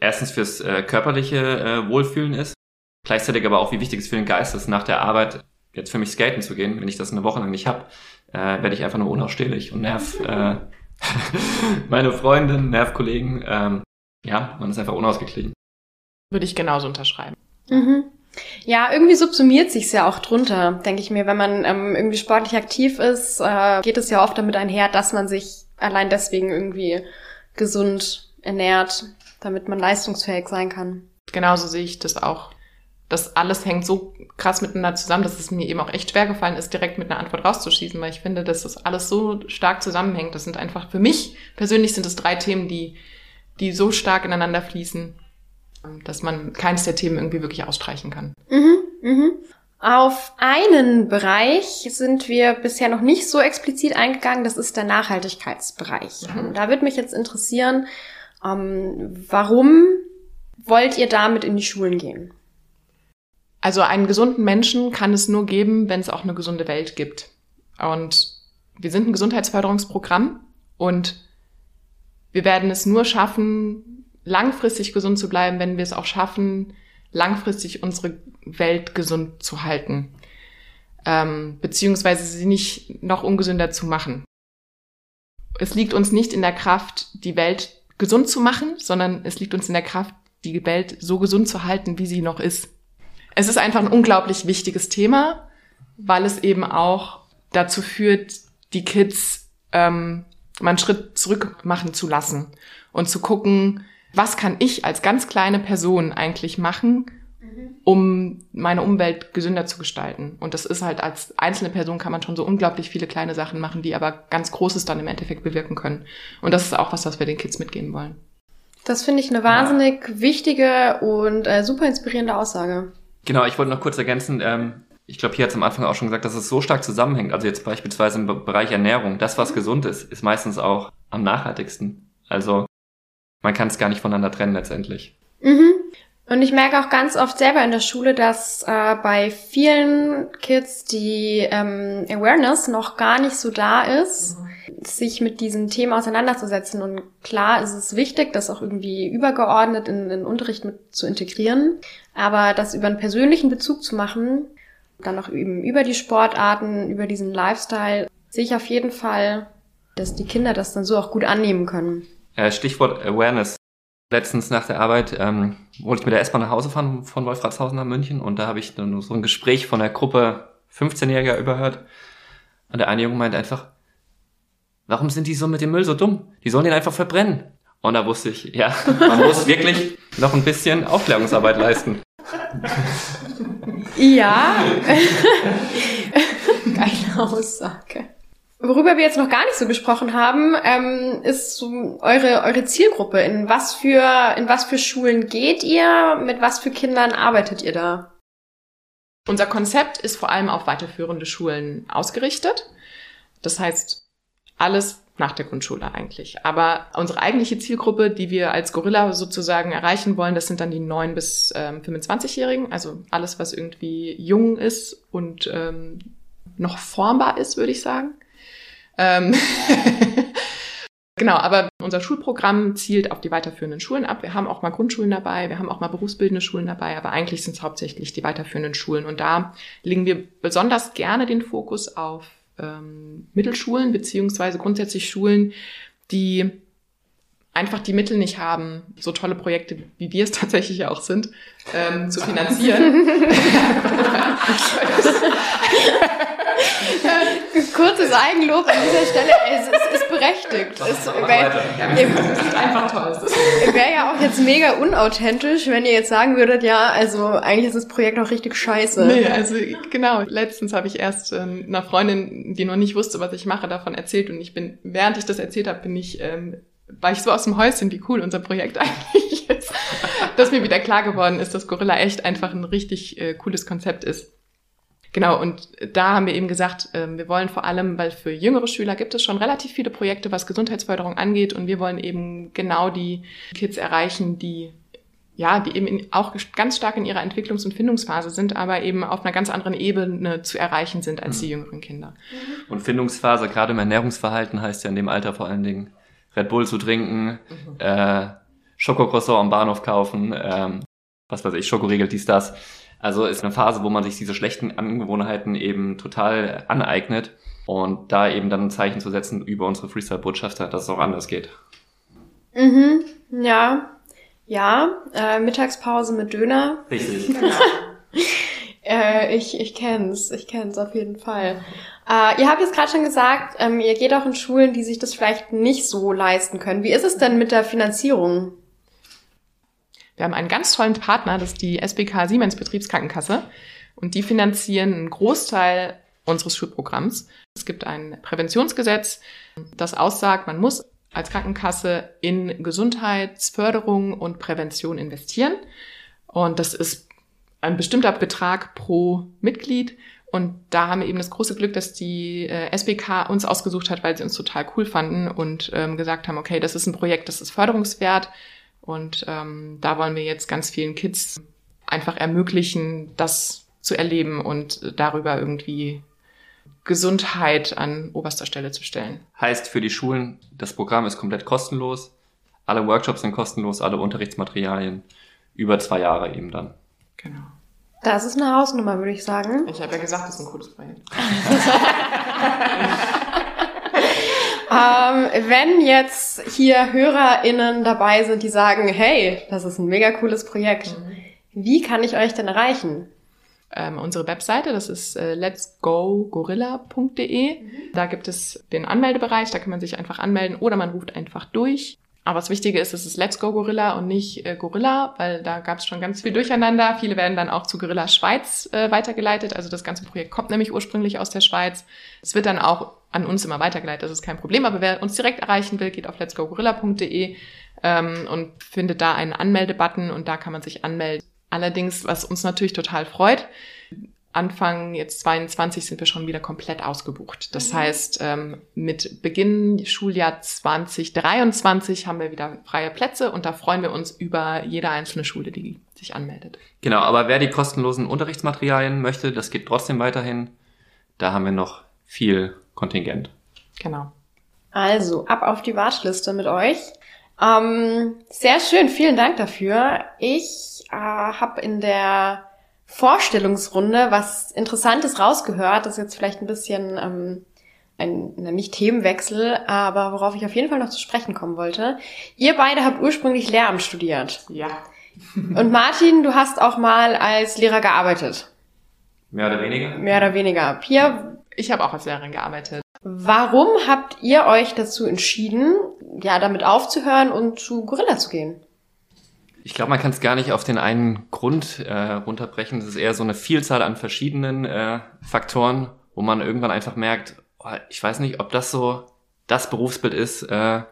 erstens fürs äh, körperliche äh, Wohlfühlen ist, gleichzeitig aber auch, wie wichtig es für den Geist ist, nach der Arbeit jetzt für mich skaten zu gehen. Wenn ich das eine Woche lang nicht habe, äh, werde ich einfach nur unausstehlich und nerv äh, meine Freundin, nerv Kollegen. Ähm, ja, man ist einfach unausgeglichen. Würde ich genauso unterschreiben. Mhm. Ja, irgendwie subsumiert sich's ja auch drunter, denke ich mir. Wenn man ähm, irgendwie sportlich aktiv ist, äh, geht es ja oft damit einher, dass man sich allein deswegen irgendwie gesund ernährt, damit man leistungsfähig sein kann. Genauso sehe ich das auch. Das alles hängt so krass miteinander zusammen, dass es mir eben auch echt schwer gefallen ist, direkt mit einer Antwort rauszuschießen, weil ich finde, dass das alles so stark zusammenhängt. Das sind einfach, für mich persönlich sind es drei Themen, die, die so stark ineinander fließen, dass man keines der Themen irgendwie wirklich ausstreichen kann. Mhm, mhm. Auf einen Bereich sind wir bisher noch nicht so explizit eingegangen, das ist der Nachhaltigkeitsbereich. Mhm. Da würde mich jetzt interessieren, ähm, warum wollt ihr damit in die Schulen gehen? Also einen gesunden Menschen kann es nur geben, wenn es auch eine gesunde Welt gibt. Und wir sind ein Gesundheitsförderungsprogramm und wir werden es nur schaffen, langfristig gesund zu bleiben, wenn wir es auch schaffen, langfristig unsere Welt gesund zu halten, ähm, beziehungsweise sie nicht noch ungesünder zu machen. Es liegt uns nicht in der Kraft, die Welt gesund zu machen, sondern es liegt uns in der Kraft, die Welt so gesund zu halten, wie sie noch ist. Es ist einfach ein unglaublich wichtiges Thema, weil es eben auch dazu führt, die Kids ähm, mal einen Schritt zurück machen zu lassen und zu gucken, was kann ich als ganz kleine Person eigentlich machen, um meine Umwelt gesünder zu gestalten. Und das ist halt als einzelne Person kann man schon so unglaublich viele kleine Sachen machen, die aber ganz Großes dann im Endeffekt bewirken können. Und das ist auch was, was wir den Kids mitgeben wollen. Das finde ich eine wahnsinnig ja. wichtige und äh, super inspirierende Aussage. Genau, ich wollte noch kurz ergänzen, ähm, ich glaube, hier hat es am Anfang auch schon gesagt, dass es so stark zusammenhängt. Also jetzt beispielsweise im Bereich Ernährung, das, was gesund ist, ist meistens auch am nachhaltigsten. Also man kann es gar nicht voneinander trennen letztendlich. Mhm. Und ich merke auch ganz oft selber in der Schule, dass äh, bei vielen Kids die ähm, Awareness noch gar nicht so da ist, mhm. sich mit diesem Thema auseinanderzusetzen. Und klar ist es wichtig, das auch irgendwie übergeordnet in den Unterricht mit zu integrieren. Aber das über einen persönlichen Bezug zu machen, dann auch eben über die Sportarten, über diesen Lifestyle, sehe ich auf jeden Fall, dass die Kinder das dann so auch gut annehmen können. Äh, Stichwort Awareness. Letztens nach der Arbeit ähm, wollte ich mit der S-Bahn nach Hause fahren von Wolfratshausen nach München und da habe ich dann so ein Gespräch von der Gruppe 15-Jähriger überhört. Und der eine Junge meinte einfach, warum sind die so mit dem Müll so dumm? Die sollen den einfach verbrennen. Und da wusste ich, ja, man muss wirklich noch ein bisschen Aufklärungsarbeit leisten. Ja. Geile Aussage. Worüber wir jetzt noch gar nicht so gesprochen haben, ähm, ist so eure, eure Zielgruppe. In was, für, in was für Schulen geht ihr? Mit was für Kindern arbeitet ihr da? Unser Konzept ist vor allem auf weiterführende Schulen ausgerichtet. Das heißt, alles nach der Grundschule eigentlich. Aber unsere eigentliche Zielgruppe, die wir als Gorilla sozusagen erreichen wollen, das sind dann die 9 bis ähm, 25-Jährigen. Also alles, was irgendwie jung ist und ähm, noch formbar ist, würde ich sagen. Ähm genau, aber unser Schulprogramm zielt auf die weiterführenden Schulen ab. Wir haben auch mal Grundschulen dabei, wir haben auch mal berufsbildende Schulen dabei, aber eigentlich sind es hauptsächlich die weiterführenden Schulen. Und da legen wir besonders gerne den Fokus auf ähm, Mittelschulen beziehungsweise grundsätzlich Schulen, die einfach die Mittel nicht haben, so tolle Projekte, wie wir es tatsächlich auch sind, ähm, zu finanzieren. Kurzes Eigenlob an dieser Stelle, es ist, ist berechtigt. Es wäre einfach toll. Wäre ja auch jetzt mega unauthentisch, wenn ihr jetzt sagen würdet, ja, also eigentlich ist das Projekt auch richtig scheiße. Nee, also genau. Letztens habe ich erst äh, einer Freundin, die noch nicht wusste, was ich mache, davon erzählt und ich bin, während ich das erzählt habe, bin ich ähm, war ich so aus dem Häuschen, wie cool unser Projekt eigentlich ist, dass mir wieder klar geworden ist, dass Gorilla echt einfach ein richtig äh, cooles Konzept ist. Genau, und da haben wir eben gesagt, äh, wir wollen vor allem, weil für jüngere Schüler gibt es schon relativ viele Projekte, was Gesundheitsförderung angeht, und wir wollen eben genau die Kids erreichen, die ja, die eben in, auch ganz stark in ihrer Entwicklungs- und Findungsphase sind, aber eben auf einer ganz anderen Ebene zu erreichen sind als mhm. die jüngeren Kinder. Und Findungsphase, gerade im Ernährungsverhalten, heißt ja in dem Alter vor allen Dingen Red Bull zu trinken, mhm. äh, Schokocroissant am Bahnhof kaufen, ähm, was weiß ich, Schokoriegel, dies, das. Also ist eine Phase, wo man sich diese schlechten Angewohnheiten eben total aneignet und da eben dann ein Zeichen zu setzen über unsere Freestyle-Botschafter, dass es auch anders geht. Mhm, ja. Ja, äh, Mittagspause mit Döner. Richtig. äh, ich, ich kenn's, ich kenn's auf jeden Fall. Äh, ihr habt jetzt gerade schon gesagt, ähm, ihr geht auch in Schulen, die sich das vielleicht nicht so leisten können. Wie ist es denn mit der Finanzierung? Wir haben einen ganz tollen Partner, das ist die SBK Siemens Betriebskrankenkasse. Und die finanzieren einen Großteil unseres Schulprogramms. Es gibt ein Präventionsgesetz, das aussagt, man muss als Krankenkasse in Gesundheitsförderung und Prävention investieren. Und das ist ein bestimmter Betrag pro Mitglied. Und da haben wir eben das große Glück, dass die äh, SBK uns ausgesucht hat, weil sie uns total cool fanden und ähm, gesagt haben, okay, das ist ein Projekt, das ist förderungswert. Und ähm, da wollen wir jetzt ganz vielen Kids einfach ermöglichen, das zu erleben und darüber irgendwie Gesundheit an oberster Stelle zu stellen. Heißt für die Schulen, das Programm ist komplett kostenlos. Alle Workshops sind kostenlos, alle Unterrichtsmaterialien über zwei Jahre eben dann. Genau. Das ist eine Hausnummer, würde ich sagen. Ich habe ja gesagt, das ist ein cooles Projekt. ähm, wenn jetzt hier HörerInnen dabei sind, die sagen, hey, das ist ein mega cooles Projekt, wie kann ich euch denn erreichen? Ähm, unsere Webseite, das ist äh, letsgogorilla.de. Da gibt es den Anmeldebereich, da kann man sich einfach anmelden oder man ruft einfach durch. Aber das Wichtige ist, es ist Let's Go Gorilla und nicht äh, Gorilla, weil da gab es schon ganz viel Durcheinander. Viele werden dann auch zu Gorilla Schweiz äh, weitergeleitet. Also das ganze Projekt kommt nämlich ursprünglich aus der Schweiz. Es wird dann auch an uns immer weitergeleitet, das ist kein Problem. Aber wer uns direkt erreichen will, geht auf letsgogorilla.de ähm, und findet da einen Anmeldebutton und da kann man sich anmelden. Allerdings, was uns natürlich total freut, Anfang jetzt 22 sind wir schon wieder komplett ausgebucht. Das mhm. heißt, ähm, mit Beginn Schuljahr 2023 haben wir wieder freie Plätze und da freuen wir uns über jede einzelne Schule, die sich anmeldet. Genau, aber wer die kostenlosen Unterrichtsmaterialien möchte, das geht trotzdem weiterhin. Da haben wir noch viel Kontingent. Genau. Also, ab auf die Warteliste mit euch. Ähm, sehr schön, vielen Dank dafür. Ich äh, habe in der Vorstellungsrunde was Interessantes rausgehört. Das ist jetzt vielleicht ein bisschen ähm, ein, nicht Themenwechsel, aber worauf ich auf jeden Fall noch zu sprechen kommen wollte. Ihr beide habt ursprünglich Lehramt studiert. Ja. Und Martin, du hast auch mal als Lehrer gearbeitet. Mehr oder weniger? Mehr oder weniger. Pia? Ich habe auch als Lehrerin gearbeitet. Warum habt ihr euch dazu entschieden, ja, damit aufzuhören und zu Gorilla zu gehen? Ich glaube, man kann es gar nicht auf den einen Grund äh, runterbrechen. Es ist eher so eine Vielzahl an verschiedenen äh, Faktoren, wo man irgendwann einfach merkt, oh, ich weiß nicht, ob das so das Berufsbild ist, äh,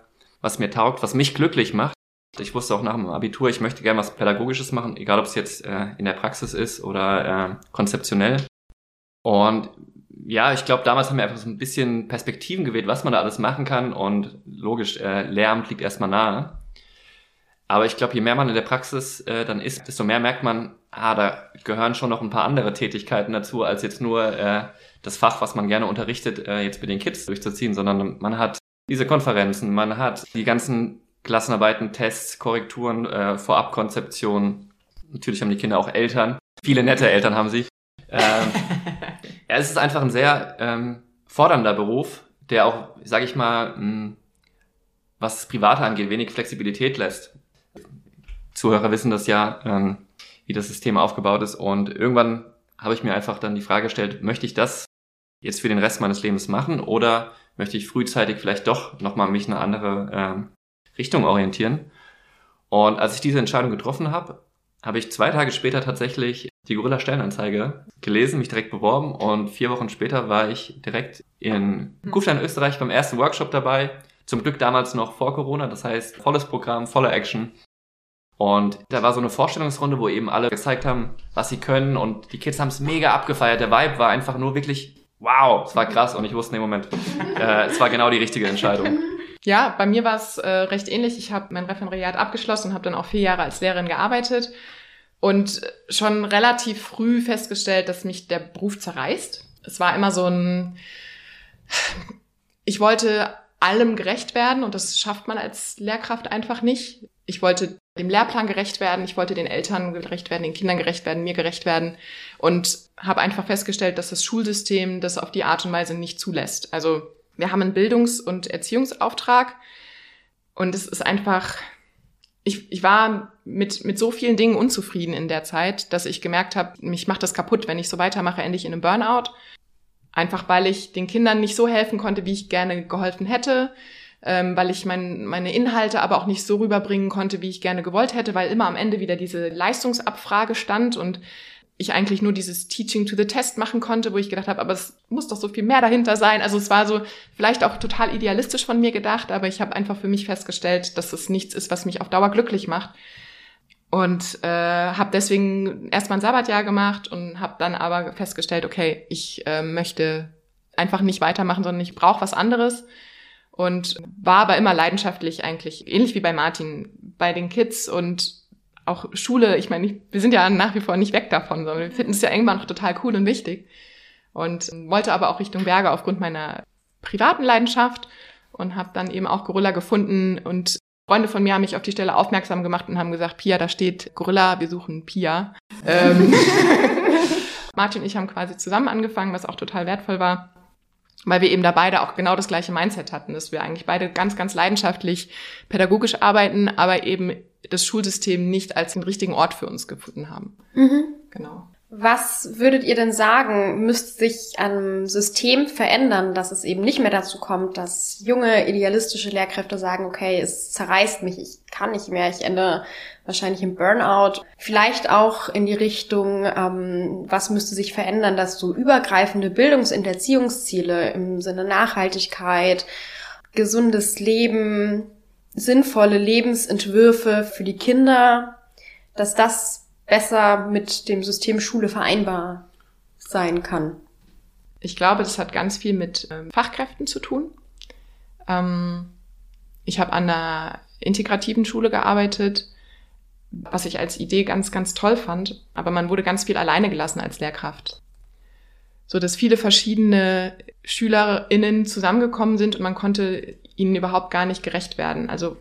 was mir taugt, was mich glücklich macht. Ich wusste auch nach dem Abitur, ich möchte gerne was Pädagogisches machen, egal ob es jetzt äh, in der Praxis ist oder äh, konzeptionell. Und ja, ich glaube, damals haben wir einfach so ein bisschen Perspektiven gewählt, was man da alles machen kann. Und logisch, äh, Lehramt liegt erstmal nahe. Aber ich glaube, je mehr man in der Praxis äh, dann ist, desto mehr merkt man, ah, da gehören schon noch ein paar andere Tätigkeiten dazu, als jetzt nur äh, das Fach, was man gerne unterrichtet, äh, jetzt mit den Kids durchzuziehen, sondern man hat diese Konferenzen, man hat die ganzen Klassenarbeiten, Tests, Korrekturen, äh, Vorabkonzeptionen. Natürlich haben die Kinder auch Eltern. Viele nette Eltern haben sie. Ähm, ja, es ist einfach ein sehr ähm, fordernder Beruf, der auch, sage ich mal, mh, was das Private angeht, wenig Flexibilität lässt. Zuhörer wissen das ja, ähm, wie das System aufgebaut ist. Und irgendwann habe ich mir einfach dann die Frage gestellt, möchte ich das jetzt für den Rest meines Lebens machen oder möchte ich frühzeitig vielleicht doch nochmal mich in eine andere ähm, Richtung orientieren. Und als ich diese Entscheidung getroffen habe, habe ich zwei Tage später tatsächlich die Gorilla Stellenanzeige gelesen, mich direkt beworben und vier Wochen später war ich direkt in Kufstein, Österreich beim ersten Workshop dabei. Zum Glück damals noch vor Corona, das heißt volles Programm, voller Action. Und da war so eine Vorstellungsrunde, wo eben alle gezeigt haben, was sie können und die Kids haben es mega abgefeiert. Der Vibe war einfach nur wirklich wow, es war krass und ich wusste in dem Moment, äh, es war genau die richtige Entscheidung. Ja, bei mir war es äh, recht ähnlich. Ich habe mein Referendariat abgeschlossen und habe dann auch vier Jahre als Lehrerin gearbeitet und schon relativ früh festgestellt, dass mich der Beruf zerreißt. Es war immer so ein, ich wollte allem gerecht werden und das schafft man als Lehrkraft einfach nicht. Ich wollte dem Lehrplan gerecht werden, ich wollte den Eltern gerecht werden, den Kindern gerecht werden, mir gerecht werden und habe einfach festgestellt, dass das Schulsystem das auf die Art und Weise nicht zulässt. Also wir haben einen Bildungs- und Erziehungsauftrag und es ist einfach, ich, ich war mit, mit so vielen Dingen unzufrieden in der Zeit, dass ich gemerkt habe, mich macht das kaputt, wenn ich so weitermache, endlich in einem Burnout. Einfach weil ich den Kindern nicht so helfen konnte, wie ich gerne geholfen hätte, ähm, weil ich mein, meine Inhalte aber auch nicht so rüberbringen konnte, wie ich gerne gewollt hätte, weil immer am Ende wieder diese Leistungsabfrage stand und ich eigentlich nur dieses Teaching to the Test machen konnte, wo ich gedacht habe, aber es muss doch so viel mehr dahinter sein. Also es war so vielleicht auch total idealistisch von mir gedacht, aber ich habe einfach für mich festgestellt, dass es nichts ist, was mich auf Dauer glücklich macht. Und äh, habe deswegen erstmal ein Sabbatjahr gemacht und habe dann aber festgestellt, okay, ich äh, möchte einfach nicht weitermachen, sondern ich brauche was anderes. Und war aber immer leidenschaftlich eigentlich, ähnlich wie bei Martin, bei den Kids und auch Schule. Ich meine, wir sind ja nach wie vor nicht weg davon, sondern wir finden es ja irgendwann noch total cool und wichtig. Und wollte aber auch Richtung Berge aufgrund meiner privaten Leidenschaft und habe dann eben auch Gorilla gefunden und Freunde von mir haben mich auf die Stelle aufmerksam gemacht und haben gesagt, Pia, da steht Gorilla, wir suchen Pia. ähm, Martin und ich haben quasi zusammen angefangen, was auch total wertvoll war, weil wir eben da beide auch genau das gleiche Mindset hatten, dass wir eigentlich beide ganz, ganz leidenschaftlich pädagogisch arbeiten, aber eben das Schulsystem nicht als den richtigen Ort für uns gefunden haben. Mhm. Genau. Was würdet ihr denn sagen, müsste sich am System verändern, dass es eben nicht mehr dazu kommt, dass junge, idealistische Lehrkräfte sagen, okay, es zerreißt mich, ich kann nicht mehr, ich ende wahrscheinlich im Burnout. Vielleicht auch in die Richtung, ähm, was müsste sich verändern, dass so übergreifende Bildungs- und Erziehungsziele im Sinne Nachhaltigkeit, gesundes Leben, sinnvolle Lebensentwürfe für die Kinder, dass das besser mit dem System Schule vereinbar sein kann? Ich glaube, das hat ganz viel mit ähm, Fachkräften zu tun. Ähm, ich habe an einer integrativen Schule gearbeitet, was ich als Idee ganz, ganz toll fand. Aber man wurde ganz viel alleine gelassen als Lehrkraft. So dass viele verschiedene SchülerInnen zusammengekommen sind und man konnte ihnen überhaupt gar nicht gerecht werden. Also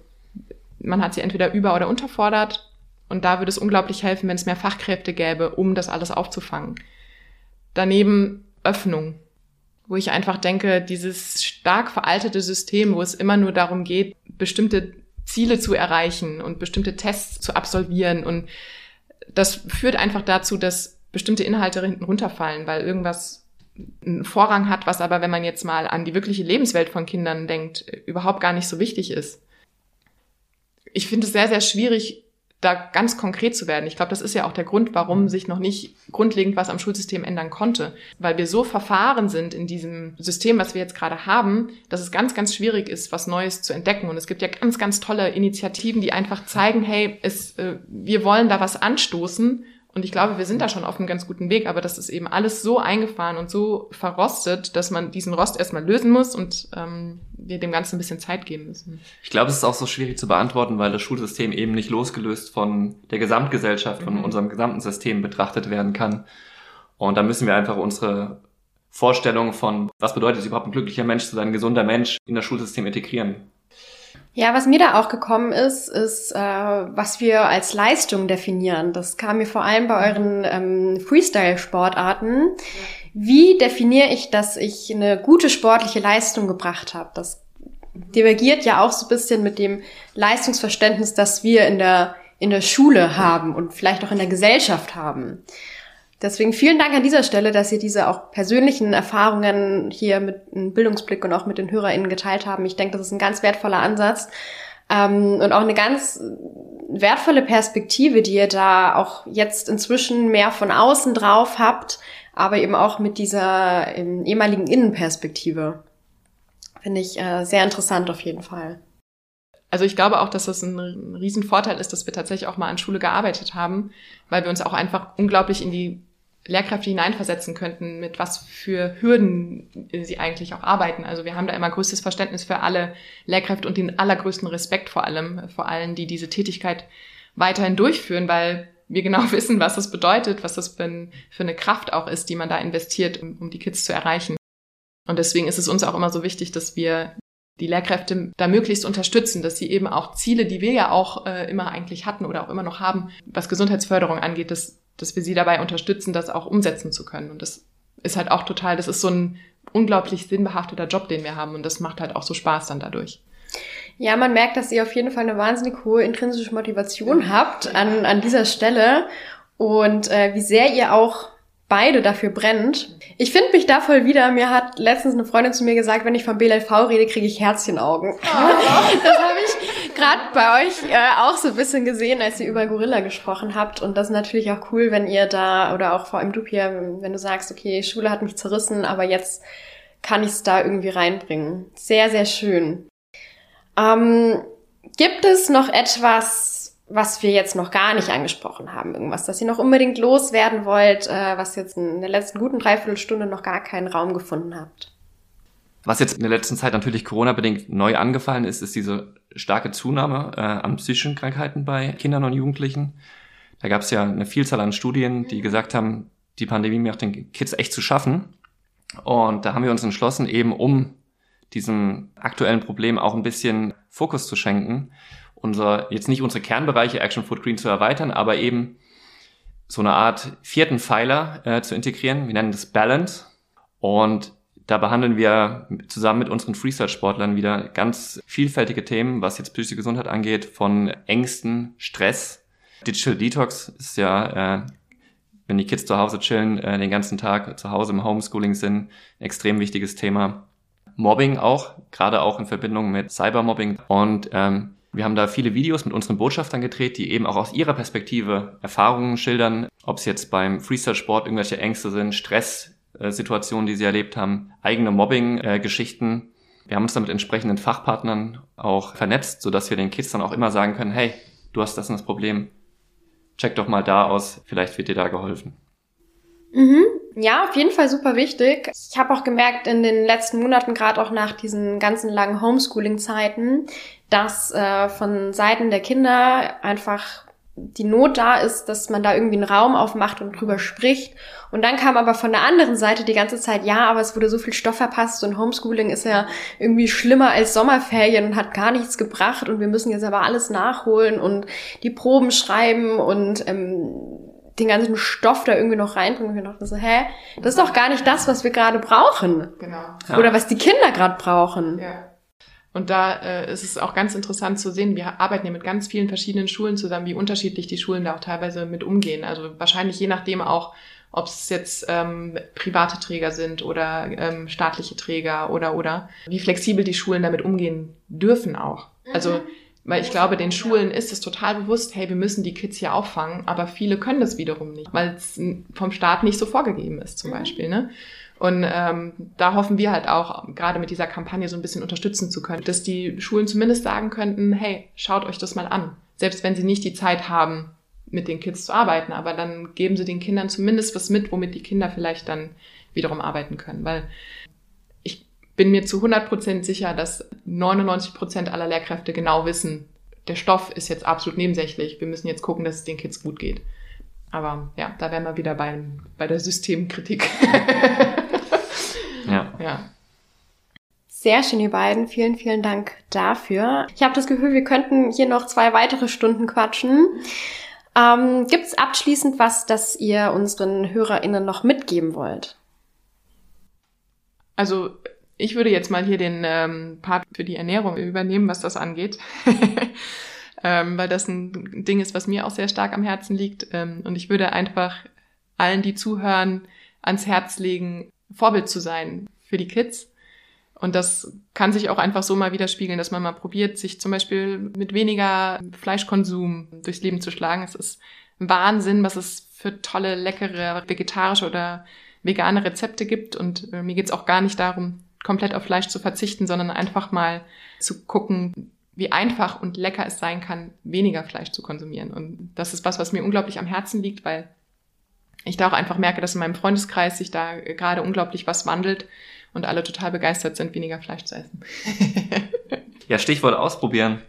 man hat sie entweder über- oder unterfordert und da würde es unglaublich helfen, wenn es mehr Fachkräfte gäbe, um das alles aufzufangen. Daneben Öffnung, wo ich einfach denke, dieses stark veraltete System, wo es immer nur darum geht, bestimmte Ziele zu erreichen und bestimmte Tests zu absolvieren. Und das führt einfach dazu, dass bestimmte Inhalte hinten runterfallen, weil irgendwas einen Vorrang hat, was aber, wenn man jetzt mal an die wirkliche Lebenswelt von Kindern denkt, überhaupt gar nicht so wichtig ist. Ich finde es sehr, sehr schwierig, da ganz konkret zu werden. Ich glaube, das ist ja auch der Grund, warum sich noch nicht grundlegend was am Schulsystem ändern konnte, weil wir so verfahren sind in diesem System, was wir jetzt gerade haben, dass es ganz, ganz schwierig ist, was Neues zu entdecken. Und es gibt ja ganz, ganz tolle Initiativen, die einfach zeigen, hey, es, äh, wir wollen da was anstoßen und ich glaube, wir sind da schon auf einem ganz guten Weg, aber das ist eben alles so eingefahren und so verrostet, dass man diesen Rost erstmal lösen muss und ähm, wir dem Ganzen ein bisschen Zeit geben müssen. Ich glaube, es ist auch so schwierig zu beantworten, weil das Schulsystem eben nicht losgelöst von der Gesamtgesellschaft, von mhm. unserem gesamten System betrachtet werden kann. Und da müssen wir einfach unsere Vorstellung von, was bedeutet es überhaupt ein glücklicher Mensch zu sein, ein gesunder Mensch in das Schulsystem integrieren. Ja, was mir da auch gekommen ist, ist, äh, was wir als Leistung definieren. Das kam mir vor allem bei euren ähm, Freestyle-Sportarten. Wie definiere ich, dass ich eine gute sportliche Leistung gebracht habe? Das divergiert ja auch so ein bisschen mit dem Leistungsverständnis, das wir in der, in der Schule haben und vielleicht auch in der Gesellschaft haben. Deswegen vielen Dank an dieser Stelle, dass Sie diese auch persönlichen Erfahrungen hier mit einem Bildungsblick und auch mit den HörerInnen geteilt haben. Ich denke, das ist ein ganz wertvoller Ansatz ähm, und auch eine ganz wertvolle Perspektive, die ihr da auch jetzt inzwischen mehr von außen drauf habt, aber eben auch mit dieser ähm, ehemaligen Innenperspektive. Finde ich äh, sehr interessant auf jeden Fall. Also ich glaube auch, dass das ein, ein Riesenvorteil ist, dass wir tatsächlich auch mal an Schule gearbeitet haben, weil wir uns auch einfach unglaublich in die Lehrkräfte hineinversetzen könnten, mit was für Hürden sie eigentlich auch arbeiten. Also wir haben da immer größtes Verständnis für alle Lehrkräfte und den allergrößten Respekt vor allem, vor allen, die diese Tätigkeit weiterhin durchführen, weil wir genau wissen, was das bedeutet, was das für, ein, für eine Kraft auch ist, die man da investiert, um, um die Kids zu erreichen. Und deswegen ist es uns auch immer so wichtig, dass wir die Lehrkräfte da möglichst unterstützen, dass sie eben auch Ziele, die wir ja auch äh, immer eigentlich hatten oder auch immer noch haben, was Gesundheitsförderung angeht, dass, dass wir sie dabei unterstützen, das auch umsetzen zu können. Und das ist halt auch total, das ist so ein unglaublich sinnbehafteter Job, den wir haben und das macht halt auch so Spaß dann dadurch. Ja, man merkt, dass ihr auf jeden Fall eine wahnsinnig hohe intrinsische Motivation habt an, an dieser Stelle und äh, wie sehr ihr auch beide dafür brennt. Ich finde mich da voll wieder. Mir hat letztens eine Freundin zu mir gesagt, wenn ich vom BLV rede, kriege ich Herzchenaugen. Oh. Das habe gerade bei euch äh, auch so ein bisschen gesehen, als ihr über Gorilla gesprochen habt. Und das ist natürlich auch cool, wenn ihr da, oder auch vor allem du hier, wenn du sagst, okay, Schule hat mich zerrissen, aber jetzt kann ich es da irgendwie reinbringen. Sehr, sehr schön. Ähm, gibt es noch etwas, was wir jetzt noch gar nicht angesprochen haben, irgendwas, das ihr noch unbedingt loswerden wollt, äh, was jetzt in der letzten guten Dreiviertelstunde noch gar keinen Raum gefunden habt? Was jetzt in der letzten Zeit natürlich Corona-bedingt neu angefallen ist, ist diese starke Zunahme äh, an psychischen Krankheiten bei Kindern und Jugendlichen. Da gab es ja eine Vielzahl an Studien, die gesagt haben, die Pandemie macht den Kids echt zu schaffen. Und da haben wir uns entschlossen, eben um diesem aktuellen Problem auch ein bisschen Fokus zu schenken unser, jetzt nicht unsere Kernbereiche Action Food Green zu erweitern, aber eben so eine Art vierten Pfeiler äh, zu integrieren. Wir nennen das Balance. Und da behandeln wir zusammen mit unseren Freestyle-Sportlern wieder ganz vielfältige Themen, was jetzt psychische Gesundheit angeht, von Ängsten, Stress. Digital Detox ist ja, äh, wenn die Kids zu Hause chillen, äh, den ganzen Tag zu Hause im Homeschooling sind, extrem wichtiges Thema. Mobbing auch, gerade auch in Verbindung mit Cybermobbing. Und ähm, wir haben da viele Videos mit unseren Botschaftern gedreht, die eben auch aus ihrer Perspektive Erfahrungen schildern, ob es jetzt beim Freestyle-Sport irgendwelche Ängste sind, Stresssituationen, die sie erlebt haben, eigene Mobbing-Geschichten. Wir haben uns da mit entsprechenden Fachpartnern auch vernetzt, sodass wir den Kids dann auch immer sagen können, hey, du hast das und das Problem, check doch mal da aus, vielleicht wird dir da geholfen. Mhm. Ja, auf jeden Fall super wichtig. Ich habe auch gemerkt in den letzten Monaten, gerade auch nach diesen ganzen langen Homeschooling-Zeiten, dass äh, von Seiten der Kinder einfach die Not da ist, dass man da irgendwie einen Raum aufmacht und drüber spricht. Und dann kam aber von der anderen Seite die ganze Zeit, ja, aber es wurde so viel Stoff verpasst und Homeschooling ist ja irgendwie schlimmer als Sommerferien und hat gar nichts gebracht und wir müssen jetzt aber alles nachholen und die Proben schreiben und ähm, den ganzen Stoff da irgendwie noch reinbringen. Und wir dachten so, hä, das ist doch gar nicht das, was wir gerade brauchen. Genau. Ja. Oder was die Kinder gerade brauchen. Ja. Und da äh, ist es auch ganz interessant zu sehen, wir arbeiten ja mit ganz vielen verschiedenen Schulen zusammen, wie unterschiedlich die Schulen da auch teilweise mit umgehen. Also wahrscheinlich je nachdem auch, ob es jetzt ähm, private Träger sind oder ähm, staatliche Träger oder oder wie flexibel die Schulen damit umgehen dürfen auch. Also mhm. Weil ich glaube, den Schulen ist es total bewusst, hey, wir müssen die Kids hier auffangen, aber viele können das wiederum nicht, weil es vom Staat nicht so vorgegeben ist, zum mhm. Beispiel. Ne? Und ähm, da hoffen wir halt auch, gerade mit dieser Kampagne so ein bisschen unterstützen zu können, dass die Schulen zumindest sagen könnten, hey, schaut euch das mal an. Selbst wenn sie nicht die Zeit haben, mit den Kids zu arbeiten, aber dann geben sie den Kindern zumindest was mit, womit die Kinder vielleicht dann wiederum arbeiten können. Weil bin mir zu 100% sicher, dass 99% aller Lehrkräfte genau wissen, der Stoff ist jetzt absolut nebensächlich. Wir müssen jetzt gucken, dass es den Kids gut geht. Aber ja, da wären wir wieder bei, bei der Systemkritik. ja. ja. Sehr schön, ihr beiden. Vielen, vielen Dank dafür. Ich habe das Gefühl, wir könnten hier noch zwei weitere Stunden quatschen. Ähm, Gibt es abschließend was, das ihr unseren HörerInnen noch mitgeben wollt? Also ich würde jetzt mal hier den ähm, Part für die Ernährung übernehmen, was das angeht. ähm, weil das ein Ding ist, was mir auch sehr stark am Herzen liegt. Ähm, und ich würde einfach allen, die zuhören, ans Herz legen, Vorbild zu sein für die Kids. Und das kann sich auch einfach so mal widerspiegeln, dass man mal probiert, sich zum Beispiel mit weniger Fleischkonsum durchs Leben zu schlagen. Es ist Wahnsinn, was es für tolle, leckere, vegetarische oder vegane Rezepte gibt. Und äh, mir geht's auch gar nicht darum, komplett auf Fleisch zu verzichten, sondern einfach mal zu gucken, wie einfach und lecker es sein kann, weniger Fleisch zu konsumieren. Und das ist was, was mir unglaublich am Herzen liegt, weil ich da auch einfach merke, dass in meinem Freundeskreis sich da gerade unglaublich was wandelt und alle total begeistert sind, weniger Fleisch zu essen. ja, Stichwort ausprobieren.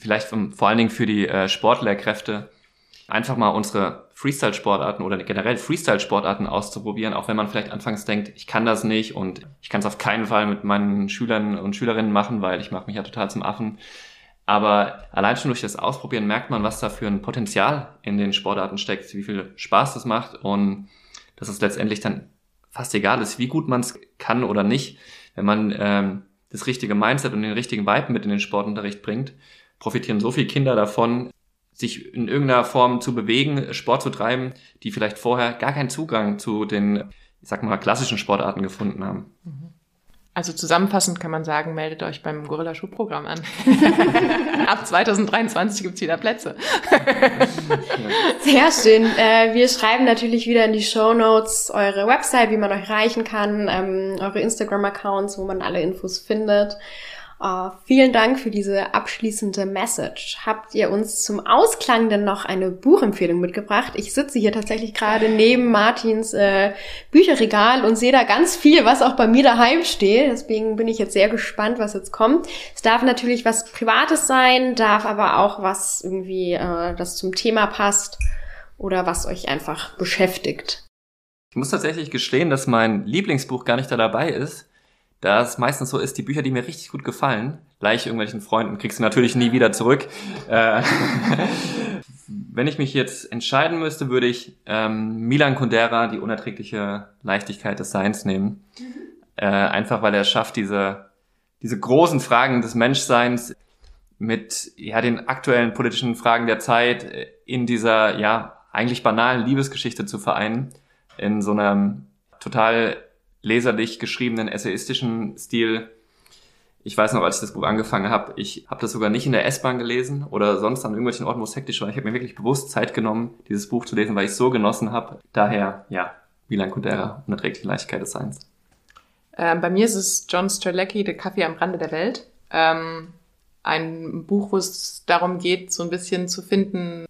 Vielleicht vor allen Dingen für die äh, Sportlehrkräfte einfach mal unsere Freestyle-Sportarten oder generell Freestyle-Sportarten auszuprobieren, auch wenn man vielleicht anfangs denkt, ich kann das nicht und ich kann es auf keinen Fall mit meinen Schülern und Schülerinnen machen, weil ich mache mich ja total zum Affen. Aber allein schon durch das Ausprobieren merkt man, was da für ein Potenzial in den Sportarten steckt, wie viel Spaß das macht und dass es letztendlich dann fast egal ist, wie gut man es kann oder nicht, wenn man ähm, das richtige Mindset und den richtigen Vibe mit in den Sportunterricht bringt, profitieren so viele Kinder davon, sich in irgendeiner Form zu bewegen, Sport zu treiben, die vielleicht vorher gar keinen Zugang zu den, ich sag mal, klassischen Sportarten gefunden haben. Mhm. Also zusammenfassend kann man sagen, meldet euch beim Gorilla Schuh Programm an. Ab 2023 gibt's wieder Plätze. Sehr schön. Äh, wir schreiben natürlich wieder in die Show Notes eure Website, wie man euch erreichen kann, ähm, eure Instagram-Accounts, wo man alle Infos findet. Uh, vielen Dank für diese abschließende Message. Habt ihr uns zum Ausklang denn noch eine Buchempfehlung mitgebracht? Ich sitze hier tatsächlich gerade neben Martins äh, Bücherregal und sehe da ganz viel, was auch bei mir daheim steht. Deswegen bin ich jetzt sehr gespannt, was jetzt kommt. Es darf natürlich was Privates sein, darf aber auch was irgendwie, äh, das zum Thema passt oder was euch einfach beschäftigt. Ich muss tatsächlich gestehen, dass mein Lieblingsbuch gar nicht da dabei ist da es meistens so ist, die Bücher, die mir richtig gut gefallen, gleich irgendwelchen Freunden, kriegst du natürlich nie wieder zurück. Äh, wenn ich mich jetzt entscheiden müsste, würde ich ähm, Milan Kundera, die unerträgliche Leichtigkeit des Seins nehmen. Äh, einfach weil er schafft, diese, diese großen Fragen des Menschseins mit ja, den aktuellen politischen Fragen der Zeit in dieser ja eigentlich banalen Liebesgeschichte zu vereinen. In so einem total leserlich geschriebenen, essayistischen Stil. Ich weiß noch, als ich das Buch angefangen habe, ich habe das sogar nicht in der S-Bahn gelesen oder sonst an irgendwelchen Orten, wo es hektisch war. Ich habe mir wirklich bewusst Zeit genommen, dieses Buch zu lesen, weil ich es so genossen habe. Daher, ja, Milan Kundera, unerträgliche Leichtigkeit des Seins. Ähm, bei mir ist es John Strzelecki, Der Kaffee am Rande der Welt. Ähm, ein Buch, wo es darum geht, so ein bisschen zu finden,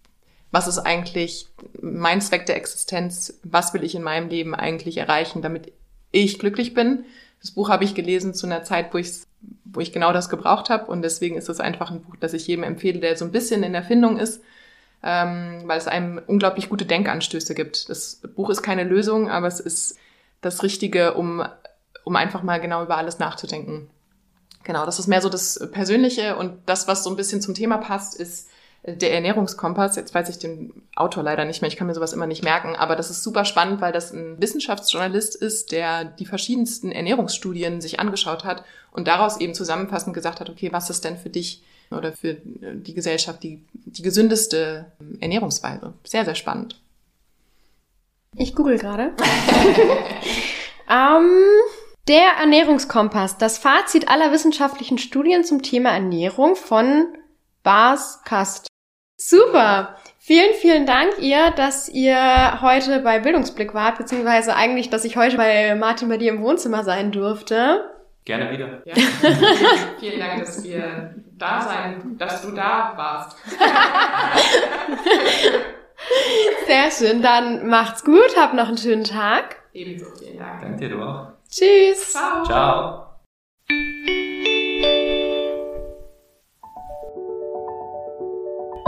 was ist eigentlich mein Zweck der Existenz, was will ich in meinem Leben eigentlich erreichen, damit ich glücklich bin. Das Buch habe ich gelesen zu einer Zeit, wo ich, wo ich genau das gebraucht habe. Und deswegen ist es einfach ein Buch, das ich jedem empfehle, der so ein bisschen in Erfindung ist, ähm, weil es einem unglaublich gute Denkanstöße gibt. Das Buch ist keine Lösung, aber es ist das Richtige, um, um einfach mal genau über alles nachzudenken. Genau, das ist mehr so das Persönliche und das, was so ein bisschen zum Thema passt, ist der Ernährungskompass, jetzt weiß ich den Autor leider nicht mehr, ich kann mir sowas immer nicht merken, aber das ist super spannend, weil das ein Wissenschaftsjournalist ist, der die verschiedensten Ernährungsstudien sich angeschaut hat und daraus eben zusammenfassend gesagt hat, okay, was ist denn für dich oder für die Gesellschaft die, die gesündeste Ernährungsweise? Sehr, sehr spannend. Ich google gerade. ähm, der Ernährungskompass, das Fazit aller wissenschaftlichen Studien zum Thema Ernährung von Bas Kast. Super! Vielen, vielen Dank ihr, dass ihr heute bei Bildungsblick wart, beziehungsweise eigentlich, dass ich heute bei Martin bei dir im Wohnzimmer sein durfte. Gerne wieder. Ja. vielen Dank, dass wir da sein, dass du da warst. Sehr schön, dann macht's gut, habt noch einen schönen Tag. Ebenso, vielen Dank. Danke dir, du auch. Tschüss. Ciao. Ciao.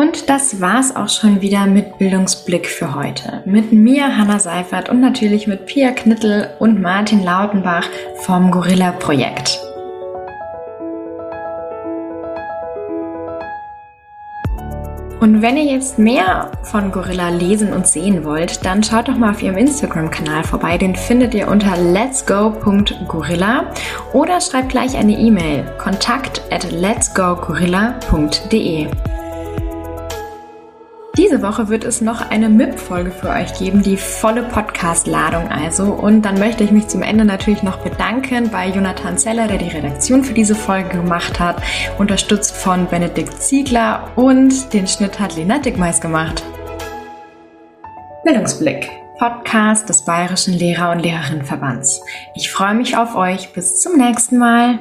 Und das war's auch schon wieder mit Bildungsblick für heute. Mit mir, Hanna Seifert und natürlich mit Pia Knittel und Martin Lautenbach vom Gorilla Projekt. Und wenn ihr jetzt mehr von Gorilla lesen und sehen wollt, dann schaut doch mal auf ihrem Instagram-Kanal vorbei. Den findet ihr unter letsgo.gorilla oder schreibt gleich eine E-Mail kontakt at letsgogorilla.de. diese Woche wird es noch eine MIP-Folge für euch geben, die volle Podcast-Ladung also. Und dann möchte ich mich zum Ende natürlich noch bedanken bei Jonathan Zeller, der die Redaktion für diese Folge gemacht hat, unterstützt von Benedikt Ziegler und den Schnitt hat Lena Dickmeis gemacht. Bildungsblick. Podcast des Bayerischen Lehrer- und Lehrerinnenverbands. Ich freue mich auf euch. Bis zum nächsten Mal.